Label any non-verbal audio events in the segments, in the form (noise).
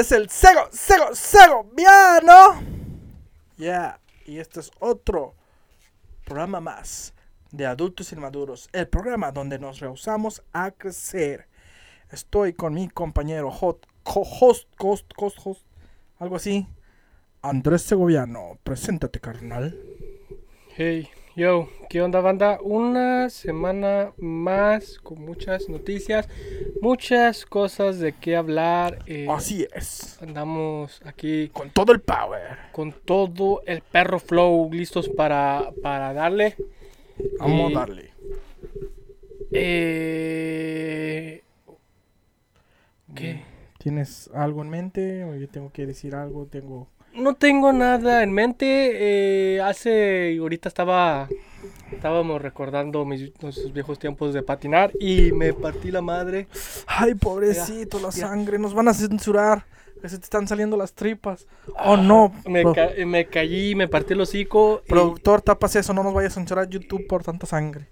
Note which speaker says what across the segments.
Speaker 1: es el Sego, Sego, Segoviano. Yeah, y este es otro programa más de Adultos Inmaduros, el programa donde nos rehusamos a crecer. Estoy con mi compañero hot, co-host, host, host, host, algo así. Andrés Segoviano, preséntate, carnal.
Speaker 2: Hey, yo, ¿qué onda banda? Una semana más con muchas noticias, muchas cosas de qué hablar. eh,
Speaker 1: Así es.
Speaker 2: andamos aquí
Speaker 1: Con todo el power.
Speaker 2: con todo el perro flow listos para, para darle.
Speaker 1: Vamos a darle.
Speaker 2: Eh, ¿Qué?
Speaker 1: ¿Tienes algo en mente? ¿O yo tengo que decir algo? Tengo.
Speaker 2: No tengo nada en mente. eh, hace, ahorita estaba, estábamos recordando mis, nuestros viejos tiempos de patinar y me partí la madre.
Speaker 1: Ay, pobrecito, la sangre. Nos van a censurar. Que se te están saliendo las tripas. Oh, no.
Speaker 2: Me, ca- me caí, me partí el hocico. y,
Speaker 1: productor, tapas eso. No nos vaya a censurar YouTube por tanta sangre.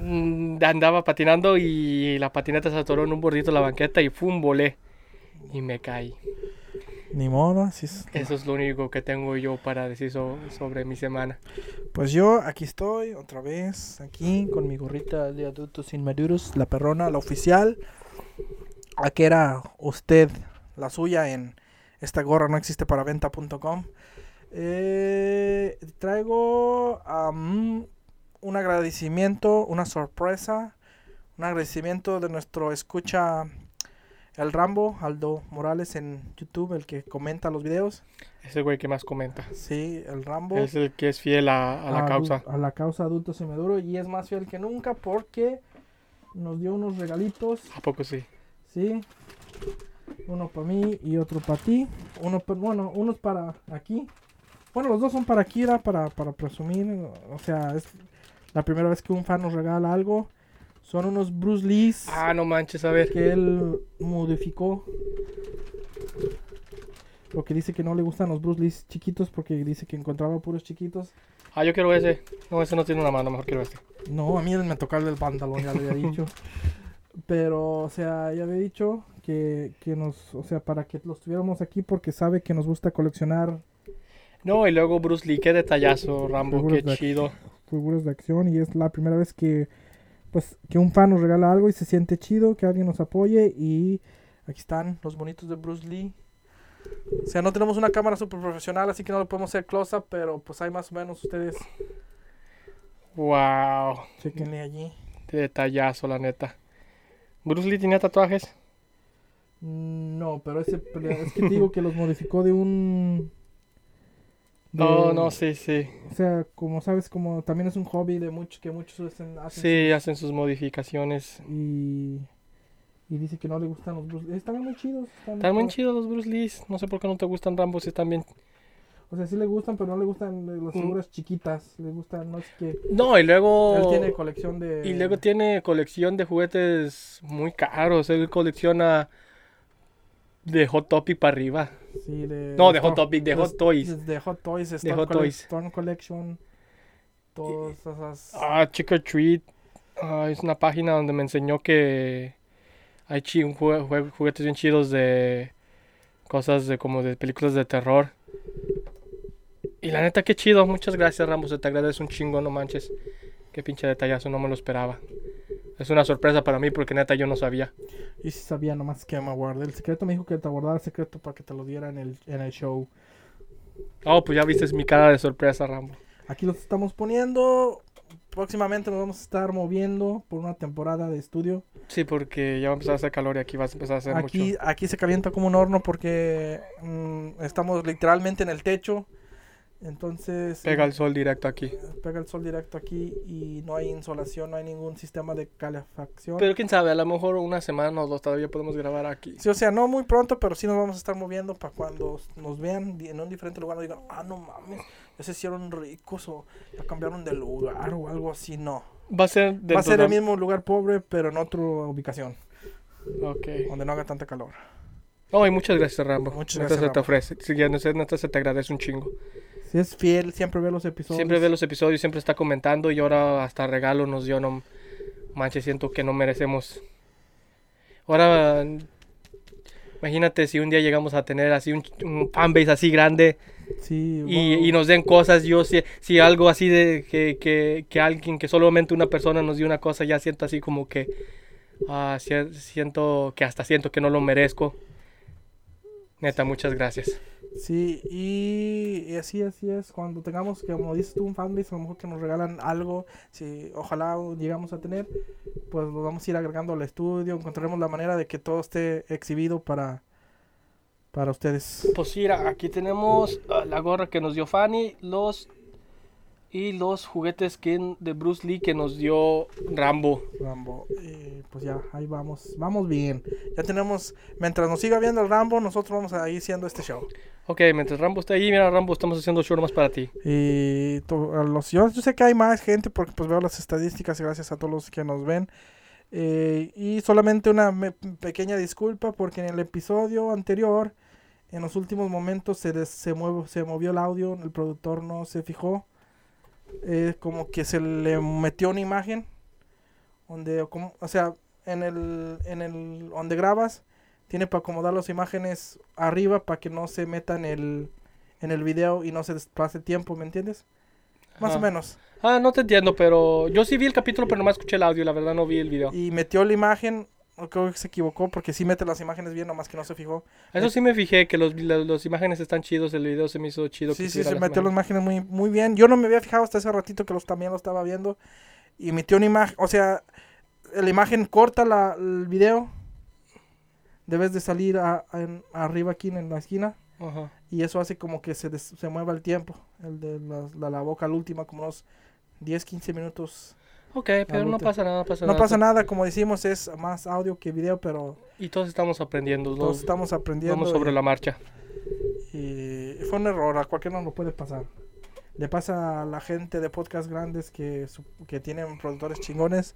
Speaker 2: mm, andaba patinando y la patineta se atoró en un bordito de la banqueta y ¡fum! volé. Y me caí.
Speaker 1: Ni modo, así es.
Speaker 2: Eso es lo único que tengo yo para decir so- sobre mi semana.
Speaker 1: Pues yo aquí estoy, otra vez, aquí con mi gorrita de adultos inmaduros, la perrona, la oficial. ¿A qué era usted la suya en esta gorra no existe para venta.com? Eh, traigo am, un agradecimiento, una sorpresa, un agradecimiento de nuestro escucha el Rambo, Aldo Morales en YouTube, el que comenta los videos.
Speaker 2: Es el güey que más comenta.
Speaker 1: Sí, el Rambo.
Speaker 2: Es el que es fiel a, a la causa.
Speaker 1: A la causa adultos y maduro y es más fiel que nunca porque nos dio unos regalitos,
Speaker 2: ¿A poco sí?
Speaker 1: ¿sí? Uno para mí y otro para ti. Uno, pa- bueno, unos para aquí. Bueno, los dos son para Kira, para, para presumir. O sea, es la primera vez que un fan nos regala algo. Son unos Bruce Lee's
Speaker 2: Ah, no manches, a ver.
Speaker 1: que él modificó. Porque dice que no le gustan los Bruce Lee's chiquitos porque dice que encontraba puros chiquitos.
Speaker 2: Ah, yo quiero ese. No, ese no tiene una mano, mejor quiero este.
Speaker 1: No, a mí me tocó el del pantalón, ya lo había dicho. (laughs) Pero, o sea, ya había dicho que, que nos, o sea, para que los tuviéramos aquí porque sabe que nos gusta coleccionar
Speaker 2: No, y luego Bruce Lee, qué detallazo, Rambo, qué
Speaker 1: de-
Speaker 2: chido.
Speaker 1: figuras de acción y es la primera vez que, pues, que un fan nos regala algo y se siente chido, que alguien nos apoye y aquí están los bonitos de Bruce Lee. O sea, no tenemos una cámara super profesional, así que no lo podemos hacer close-up, pero pues hay más o menos ustedes,
Speaker 2: Wow,
Speaker 1: chequenle allí.
Speaker 2: detallazo, la neta. Bruce Lee tenía tatuajes.
Speaker 1: Mm, No, pero ese es que te digo que los modificó de un
Speaker 2: No,
Speaker 1: de-
Speaker 2: no, sí, sí.
Speaker 1: O sea, como sabes, como también es un hobby de muchos que muchos hacen, hacen
Speaker 2: Sí, hacen sus modificaciones.
Speaker 1: y y dice que no le gustan los Bruce Están muy chidos.
Speaker 2: Están muy
Speaker 1: padres.
Speaker 2: chidos los Bruce Lee. No sé por qué no te gustan Rambo si están bien.
Speaker 1: O sea, sí le gustan, pero no le gustan las
Speaker 2: Mm.
Speaker 1: figuras chiquitas. Le gustan, no sé qué.
Speaker 2: No, y luego.
Speaker 1: Él tiene colección de.
Speaker 2: Y luego tiene colección de juguetes muy caros. Él colecciona de Hot Topic para arriba.
Speaker 1: Sí, de.
Speaker 2: No, de Hot Topic, de Hot Toys.
Speaker 1: De Hot Toys, Storm,
Speaker 2: Hot Toys.
Speaker 1: Storm Collection. Todas esas.
Speaker 2: Ah, Chick or Treat. Ah, es una página donde me enseñó que hay juguetes bien chidos de cosas de como de películas de terror. Y la neta, qué chido. Muchas gracias, Rambo. Se te agradece un chingo, no manches. Qué pinche detallazo, no me lo esperaba. Es una sorpresa para mí porque neta yo no sabía.
Speaker 1: Y si sabía nomás que me guardé el secreto. Me dijo que te guardara el secreto para que te lo diera en el, en el show.
Speaker 2: Oh, pues ya viste mi cara de sorpresa, Rambo.
Speaker 1: Aquí los estamos poniendo. Próximamente nos vamos a estar moviendo por una temporada de estudio.
Speaker 2: Sí, porque ya va a empezar a hacer calor y aquí vas a empezar a hacer
Speaker 1: Aquí,
Speaker 2: mucho.
Speaker 1: aquí se calienta como un horno porque mm, estamos literalmente en el techo. Entonces
Speaker 2: Pega el sol directo aquí.
Speaker 1: pega el sol directo aquí y no hay insolación, no hay ningún sistema de calefacción.
Speaker 2: Pero quién sabe, a lo mejor una semana o dos todavía podemos grabar aquí.
Speaker 1: Sí, o sea, no muy pronto, pero sí nos vamos a estar moviendo para cuando nos vean en un diferente lugar, no digan, ah, no mames, ya se hicieron ricos o ya cambiaron de lugar o algo así, no.
Speaker 2: Va a ser
Speaker 1: Va a ser
Speaker 2: de-
Speaker 1: el mismo lugar pobre, pero en otra ubicación,
Speaker 2: Ok.
Speaker 1: donde no haga tanta calor.
Speaker 2: No, y muchas gracias, Rambo.
Speaker 1: Muchas gracias,
Speaker 2: se te
Speaker 1: Rambo.
Speaker 2: ofrece. Sí, ya, neta neta se te agradece un chingo.
Speaker 1: Si es fiel, siempre ve los episodios.
Speaker 2: Siempre ve los episodios, siempre está comentando y ahora hasta regalo nos dio. No manches, siento que no merecemos. Ahora Imagínate si un día llegamos a tener así un, un fanbase así grande
Speaker 1: Sí,
Speaker 2: y,
Speaker 1: wow.
Speaker 2: y nos den cosas. Yo si, si algo así de que, que, que alguien, que solamente una persona nos dio una cosa, ya siento así como que si- siento que hasta siento que no lo merezco. Neta, muchas gracias.
Speaker 1: Sí, y, así, así es. Cuando tengamos, como dices tú, un fanbase, a lo mejor que nos regalan algo, si ojalá llegamos a tener, pues lo vamos a ir agregando al estudio. Encontraremos la manera de que todo esté exhibido para, para ustedes.
Speaker 2: Pues mira, aquí tenemos ah, la gorra que nos dio Fanny, los y los juguetes que, de Bruce Lee que nos dio Rambo.
Speaker 1: Rambo, y pues ya, ahí vamos, vamos bien. Ya tenemos, mientras nos siga viendo el Rambo, nosotros vamos a ir siendo este show.
Speaker 2: Ok, mientras Rambo está ahí, mira Rambo, estamos haciendo show más para ti.
Speaker 1: Y to- a los, yo, yo sé que hay más gente porque pues veo las estadísticas gracias a todos los que nos ven. Eh, y solamente una me- pequeña disculpa porque en el episodio anterior, en los últimos momentos se, des- se, mueve, se movió el audio, el productor no se fijó. Eh, como que se le metió una imagen donde, como, o sea, en el, en el donde grabas, tiene para acomodar las imágenes arriba para que no se meta en el, en el video y no se desplace tiempo, ¿me entiendes? Más o menos.
Speaker 2: Ah, no te entiendo, pero yo sí vi el capítulo, pero nomás escuché el audio, la verdad no vi el video.
Speaker 1: Y metió la imagen, creo que se equivocó porque sí mete las imágenes bien, nomás que no se fijó.
Speaker 2: Eso sí me fijé, que los, la- los imágenes están chidos, el video se me hizo chido.
Speaker 1: Sí,
Speaker 2: que
Speaker 1: sí, se
Speaker 2: las
Speaker 1: metió las
Speaker 2: imágenes.
Speaker 1: muy, muy bien. Yo no me había fijado hasta ese ratito que los también lo estaba viendo. Y metió una imagen, o sea, la imagen corta la, el video. Debes de salir a- a- en- arriba aquí en la esquina.
Speaker 2: Ajá.
Speaker 1: Y eso hace como que se, des- se mueva el tiempo. El de la, la, la boca, la última, como unos 10, 15 minutos.
Speaker 2: Ok, pero no pasa nada, no pasa
Speaker 1: No
Speaker 2: nada.
Speaker 1: pasa nada, como decimos, es más audio que video, pero
Speaker 2: Y todos estamos aprendiendo,
Speaker 1: todos
Speaker 2: ¿no?
Speaker 1: estamos aprendiendo.
Speaker 2: vamos sobre
Speaker 1: y-
Speaker 2: la marcha.
Speaker 1: Y fue un error, a cualquiera nos lo puede pasar. Le pasa a la gente de podcast grandes que, que tienen productores chingones,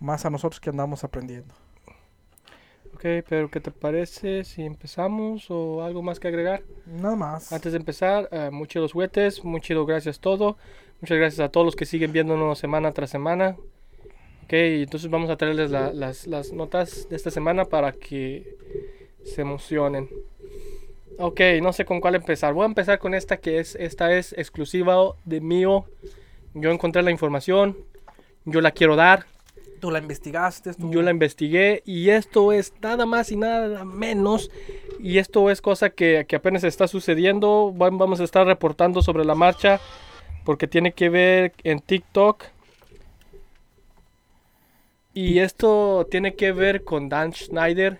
Speaker 1: más a nosotros que andamos aprendiendo.
Speaker 2: Ok, pero ¿qué te parece si empezamos o algo más que agregar?
Speaker 1: Nada más.
Speaker 2: Antes de empezar, eh, muy chidos juguetes, muy chido, gracias todo. Muchas gracias a todos los que siguen viéndonos semana tras semana. Ok, entonces vamos a traerles la- las, las notas de esta semana para que se emocionen. Ok, no sé con cuál empezar. Voy a empezar con esta que es, esta es exclusiva de mío. Yo encontré la información, yo la quiero dar.
Speaker 1: Tú la investigaste. tú-
Speaker 2: Yo la investigué y esto es nada más y nada menos. Y esto es cosa que, que apenas está sucediendo. Va- Vamos a estar reportando sobre la marcha porque tiene que ver en TikTok. Y esto tiene que ver con Dan Schneider.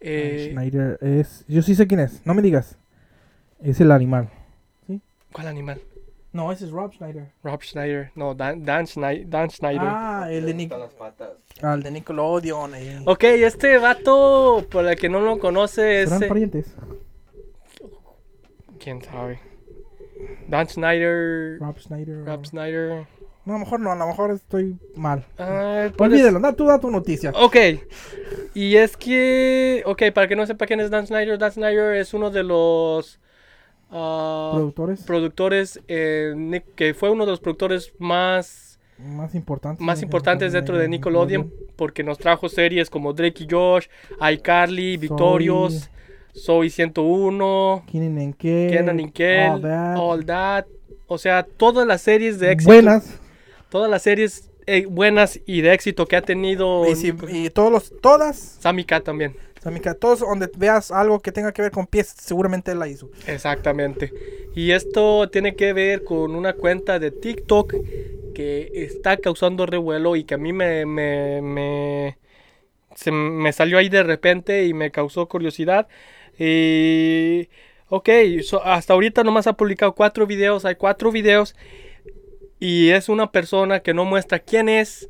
Speaker 2: Eh,
Speaker 1: Schneider es. Yo sí sé quién es, no me digas. Es el animal.
Speaker 2: ¿Cuál animal?
Speaker 1: No, ese es Rob Schneider.
Speaker 2: Rob Schneider. No, Dan, Dan, Schnei- Dan Schneider.
Speaker 1: Ah, el de, Nic-
Speaker 3: Están las patas.
Speaker 1: ah, el de Nickelodeon. eh.
Speaker 2: Ok, este vato, por el que no lo conoce, es...
Speaker 1: ¿Serán parientes?
Speaker 2: ¿Quién sabe? Dan Schneider...
Speaker 1: Rob Schneider. o-
Speaker 2: Rob Snyder.
Speaker 1: No, a lo mejor no, a lo mejor estoy mal.
Speaker 2: Ah, puedes-
Speaker 1: Olvídelo, da tú da tu noticia.
Speaker 2: Ok. Y es que. Ok, para que no sepa quién es Dan Snyder, Dan Snyder es uno de los. ah,
Speaker 1: Productores
Speaker 2: productores. eh, que fue uno de los productores más.
Speaker 1: más importantes.
Speaker 2: Más importantes dentro de Nickelodeon. Porque nos trajo series como Drake y Josh, iCarly, Victorious, Soy 101,
Speaker 1: Kenan Kel.
Speaker 2: Kel,
Speaker 1: All That.
Speaker 2: All That. O sea, todas las series de éxito.
Speaker 1: Buenas.
Speaker 2: Todas las series eh, buenas y de éxito que ha tenido.
Speaker 1: Y, si- y todos los, todas,
Speaker 2: Sammy también.
Speaker 1: Samika, todos donde veas algo que tenga que ver con pies, seguramente él la hizo.
Speaker 2: Exactamente. Y esto tiene que ver con una cuenta de TikTok que está causando revuelo y que a mí me, me, me, se me salió ahí de repente y me causó curiosidad. Y, ok, so- hasta ahorita nomás ha publicado cuatro videos. Hay cuatro videos y es una persona que no muestra quién es.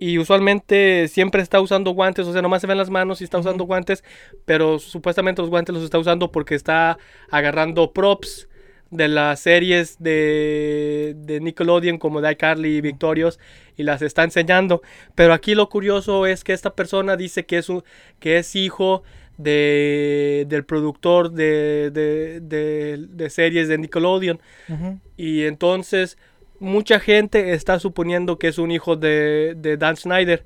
Speaker 2: Y usualmente siempre está usando guantes, o sea, nomás se ven las manos y está usando guantes, pero supuestamente los guantes los está usando porque está agarrando props de las series de, de Nickelodeon como de iCarly y Victorious y las está enseñando. Pero aquí lo curioso es que esta persona dice que es, un, que es hijo de, del productor de, de, de- de series de Nickelodeon. Y entonces mucha gente está suponiendo que es un hijo de, de Dan Schneider.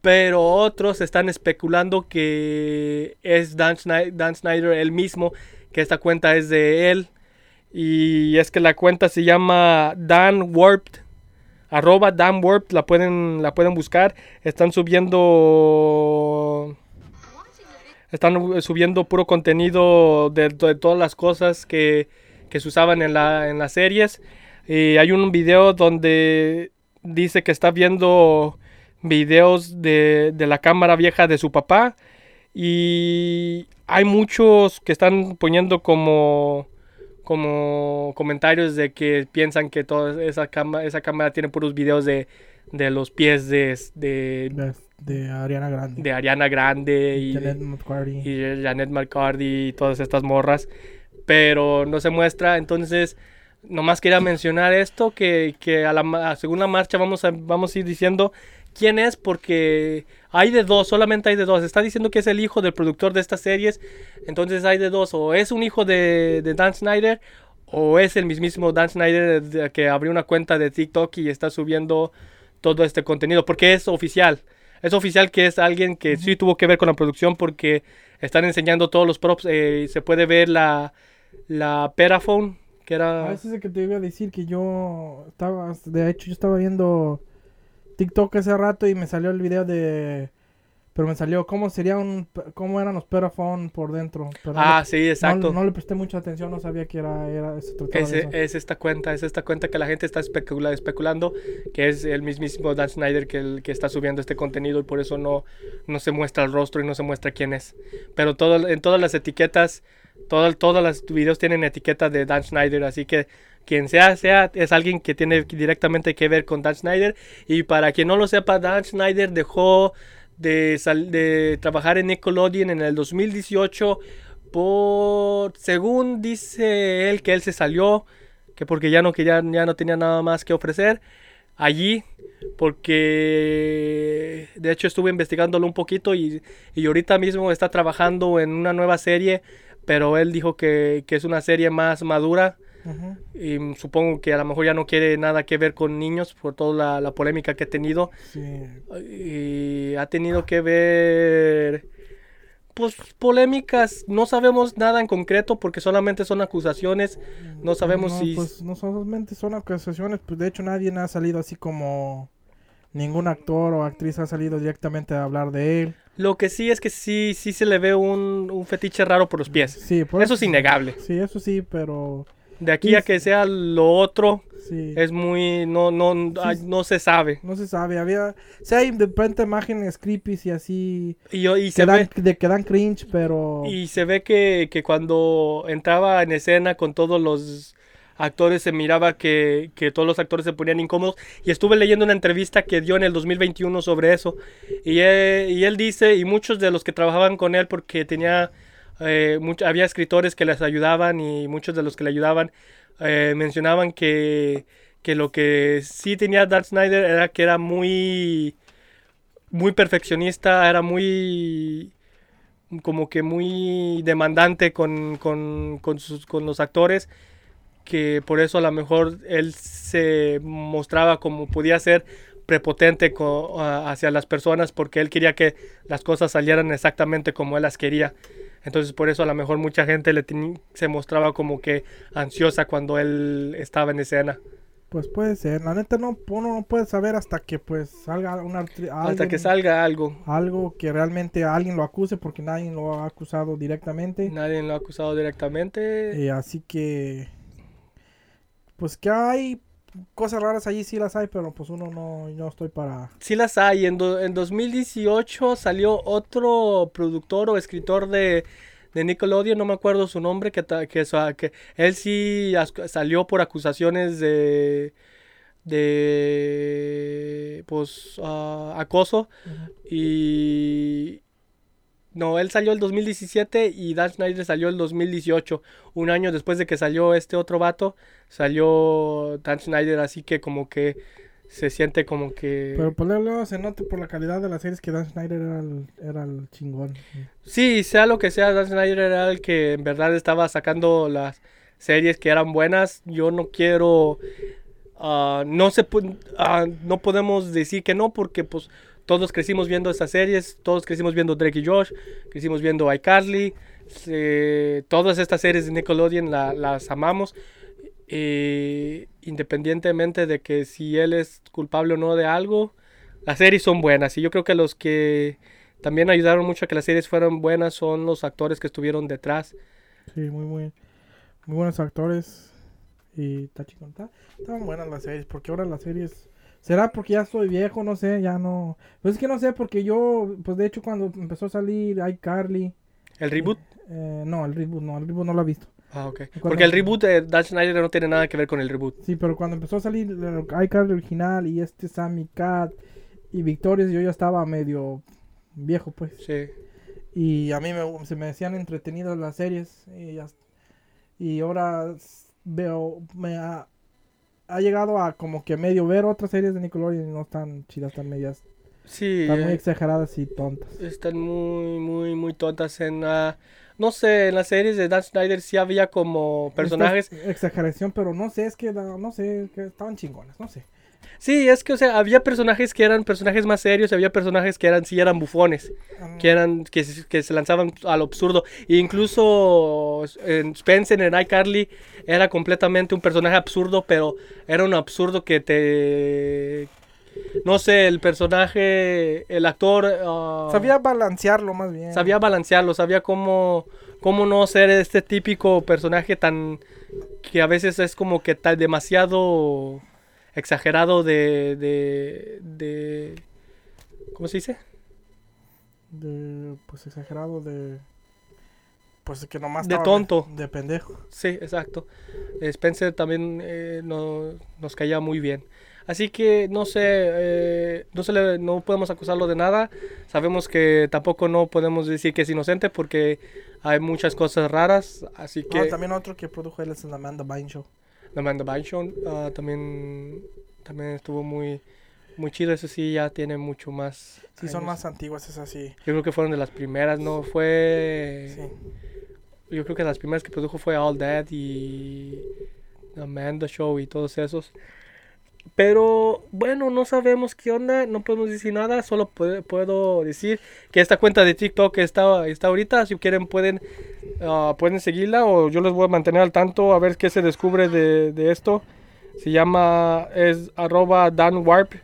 Speaker 2: pero otros están especulando que es Dan Snyder, Dan Snyder él mismo, que esta cuenta es de él. Y es que la cuenta se llama Dan Warped. Arroba Dan Warped, la pueden, la pueden buscar. Están subiendo están subiendo puro contenido de, de todas las cosas que, que se usaban en, la, en las series. Y hay un video donde dice que está viendo videos de, de, la cámara vieja de su papá. Y hay muchos que están poniendo como, como comentarios de que piensan que toda esa, cámara, esa cámara tiene puros videos de, de los pies de, de
Speaker 1: Ariana Grande.
Speaker 2: De Ariana Grande y
Speaker 1: Janet McCarty.
Speaker 2: Y Janet McCarty y todas estas morras. Pero no se muestra. Entonces, nomás quería mencionar esto, que, que a la a segunda marcha vamos a, vamos a ir diciendo quién es, porque hay de dos, solamente hay de dos. Está diciendo que es el hijo del productor de estas series. Entonces hay de dos. O es un hijo de, de Dan Snyder. O es el mismísimo Dan Snyder que abrió una cuenta de TikTok y está subiendo todo este contenido. Porque es oficial es oficial que es alguien que sí tuvo que ver con la producción porque están enseñando todos los props. Eh, se puede ver la, la Peraphone, que era...
Speaker 1: Ah, ese es que te iba a decir que yo estaba, de hecho yo estaba viendo TikTok hace rato y me salió el video de pero me salió cómo sería un cómo eran los Perafon por dentro.
Speaker 2: ah, sí, exacto.
Speaker 1: No, le presté mucha atención, no sabía que era, era
Speaker 2: es, esta cuenta, es esta cuenta que la gente está especulando, que es el mismísimo Dan Snyder que, el, que está subiendo este contenido y por eso no, no se muestra el rostro y no se muestra quién es. Pero todo, en todas las etiquetas, todo, todos los videos tienen etiqueta de Dan Snyder, así que quien sea, sea, es alguien que tiene directamente que ver con Dan Snyder. Y para quien no lo sepa, Dan Snyder dejó de, de trabajar en Nickelodeon en el 2018 por, según dice él, que él se salió, que porque ya no, que ya, no tenía nada más que ofrecer allí, porque de hecho estuve investigándolo un poquito y, y ahorita mismo está trabajando en una nueva serie, pero él dijo que, que es una serie más madura y supongo que a lo mejor ya no quiere nada que ver con niños por toda la, polémica que ha tenido. Y ha tenido que ver pues polémicas, no sabemos nada en concreto porque solamente son acusaciones, no sabemos si...
Speaker 1: Pues no solamente son acusaciones, pues de hecho nadie ha salido así como ningún actor o actriz ha salido directamente a hablar de él.
Speaker 2: Lo que sí es que sí, sí se le ve un, un fetiche raro por los pies. Sí, eso es innegable.
Speaker 1: Sí, eso sí, pero
Speaker 2: de aquí a que sea lo otro, es muy. No, no, no se sabe.
Speaker 1: No se sabe. Había. Si hay de repente imágenes creepy y así.
Speaker 2: Y, y
Speaker 1: que, se dan, ve, de, que dan cringe, pero.
Speaker 2: Y se ve que, que cuando entraba en escena con todos los actores se miraba que, que, todos los actores se ponían incómodos y estuve leyendo una entrevista que dio en el 2021 sobre eso y él, y él dice y muchos de los que trabajaban con él porque tenía eh, había escritores que les ayudaban y muchos de los que le ayudaban eh, mencionaban que, que, lo que sí tenía Dark Snyder era que era muy, muy perfeccionista, era muy como que muy demandante con, con, con, sus, con los actores que por eso a lo mejor él se mostraba como podía ser prepotente hacia las personas porque él quería que las cosas salieran exactamente como él las quería. Entonces por eso a lo mejor mucha gente le se mostraba como que ansiosa cuando él estaba en escena.
Speaker 1: Pues puede ser, la neta no, uno no puede saber hasta que pues salga una
Speaker 2: hasta que salga algo.
Speaker 1: Algo que realmente alguien lo acuse porque nadie lo ha acusado directamente.
Speaker 2: Nadie lo ha acusado directamente.
Speaker 1: Y así que pues que hay cosas raras allí sí las hay, pero pues uno no, no estoy para...
Speaker 2: Sí las hay. En, en 2018 salió otro productor o escritor de, de Nickelodeon, no me acuerdo su nombre, que, que, que él sí salió por acusaciones de de pues ah, acoso y no, él salió el 2017 y Dan Snyder salió el 2018. Un año después de que salió este otro vato, salió Dan Snyder, así que como que se siente como que...
Speaker 1: Pero por luego se nota por la calidad de las series que Dan Snyder era el, era el chingón.
Speaker 2: Sí, sea lo que sea, Dan Snyder era el que en verdad estaba sacando las series que eran buenas. Yo no quiero... Ah, no se uh, no podemos decir que no porque pues todos crecimos viendo estas series, todos crecimos viendo Drake y Josh, crecimos viendo iCarly, eh, todas estas series de Nickelodeon la- las amamos. eh, independientemente de que si él es culpable o no de algo, las series son buenas. Y yo creo que los que también ayudaron mucho a que las series fueran buenas son los actores que estuvieron detrás.
Speaker 1: Sí, muy, muy, muy buenos actores. Y. Está- Estaban buenas las series, porque ahora las series... ¿Será porque ya soy viejo? No sé, ya no... Pues es que no sé, porque yo, pues de hecho cuando empezó a salir iCarly...
Speaker 2: ¿El reboot?
Speaker 1: eh, no, el reboot no, el reboot no lo he visto.
Speaker 2: Ah, ok.
Speaker 1: cuando-
Speaker 2: Porque el reboot de Dan Schneider no tiene nada que ver con el reboot.
Speaker 1: Sí, pero cuando empezó a salir iCarly original y este Sammy Cat y Victorious, yo ya estaba medio viejo, pues.
Speaker 2: Sí.
Speaker 1: Y a mí me, se me decían entretenidas las series. Y, ya- y ahora veo, me ha, llegado a como que medio ver otras series de Nickelodeon y no están chidas, están medias,
Speaker 2: Sí.
Speaker 1: están muy
Speaker 2: eh,
Speaker 1: exageradas y tontas.
Speaker 2: están muy, muy, muy tontas en... ah, no sé, en las series de Dan Schneider sí había como personajes...
Speaker 1: Es exageración, pero no sé, es que no sé, que estaban chingonas, no sé.
Speaker 2: Sí, es que, o sea, había personajes que eran personajes más serios y había personajes que eran, sí eran bufones. que eran que, se- que se lanzaban al absurdo E incluso en Spencer en iCarly era completamente un personaje absurdo pero era un absurdo que te no sé el personaje el actor ah,
Speaker 1: Sabía balancearlo más bien.
Speaker 2: sabía balancearlo sabía cómo cómo no ser este típico personaje tan que a veces es como que tal demasiado exagerado de de, de ¿cómo se dice?
Speaker 1: De, pues exagerado de... Pues que nomás
Speaker 2: De tonto.
Speaker 1: De pendejo.
Speaker 2: Sí, exacto. Spencer también eh, no- nos caía muy bien. Así que no sé, eh, no, se le- no podemos acusarlo de nada. Sabemos que tampoco no podemos decir que es inocente porque hay muchas cosas raras. Así que
Speaker 1: Ah, también otro que produjo él es el Amanda Bynes Show.
Speaker 2: Amanda Bynes Show, ah, también, también estuvo muy, muy chido. Eso sí, ya tiene mucho más.
Speaker 1: Sí, son más antiguas esas sí.
Speaker 2: Yo creo que fueron de las primeras, ¿no? Fue.
Speaker 1: Sí.
Speaker 2: Yo creo que las primeras que produjo fue All That y Amanda Show y todos esos. Pero bueno, no sabemos qué onda, no podemos decir nada, solo puedo, puedo decir que esta cuenta de TikTok está, está ahorita, si quieren pueden, ah, pueden seguirla o yo les voy a mantener al tanto a ver qué se descubre de, de esto. Se llama, es arroba Dan Warp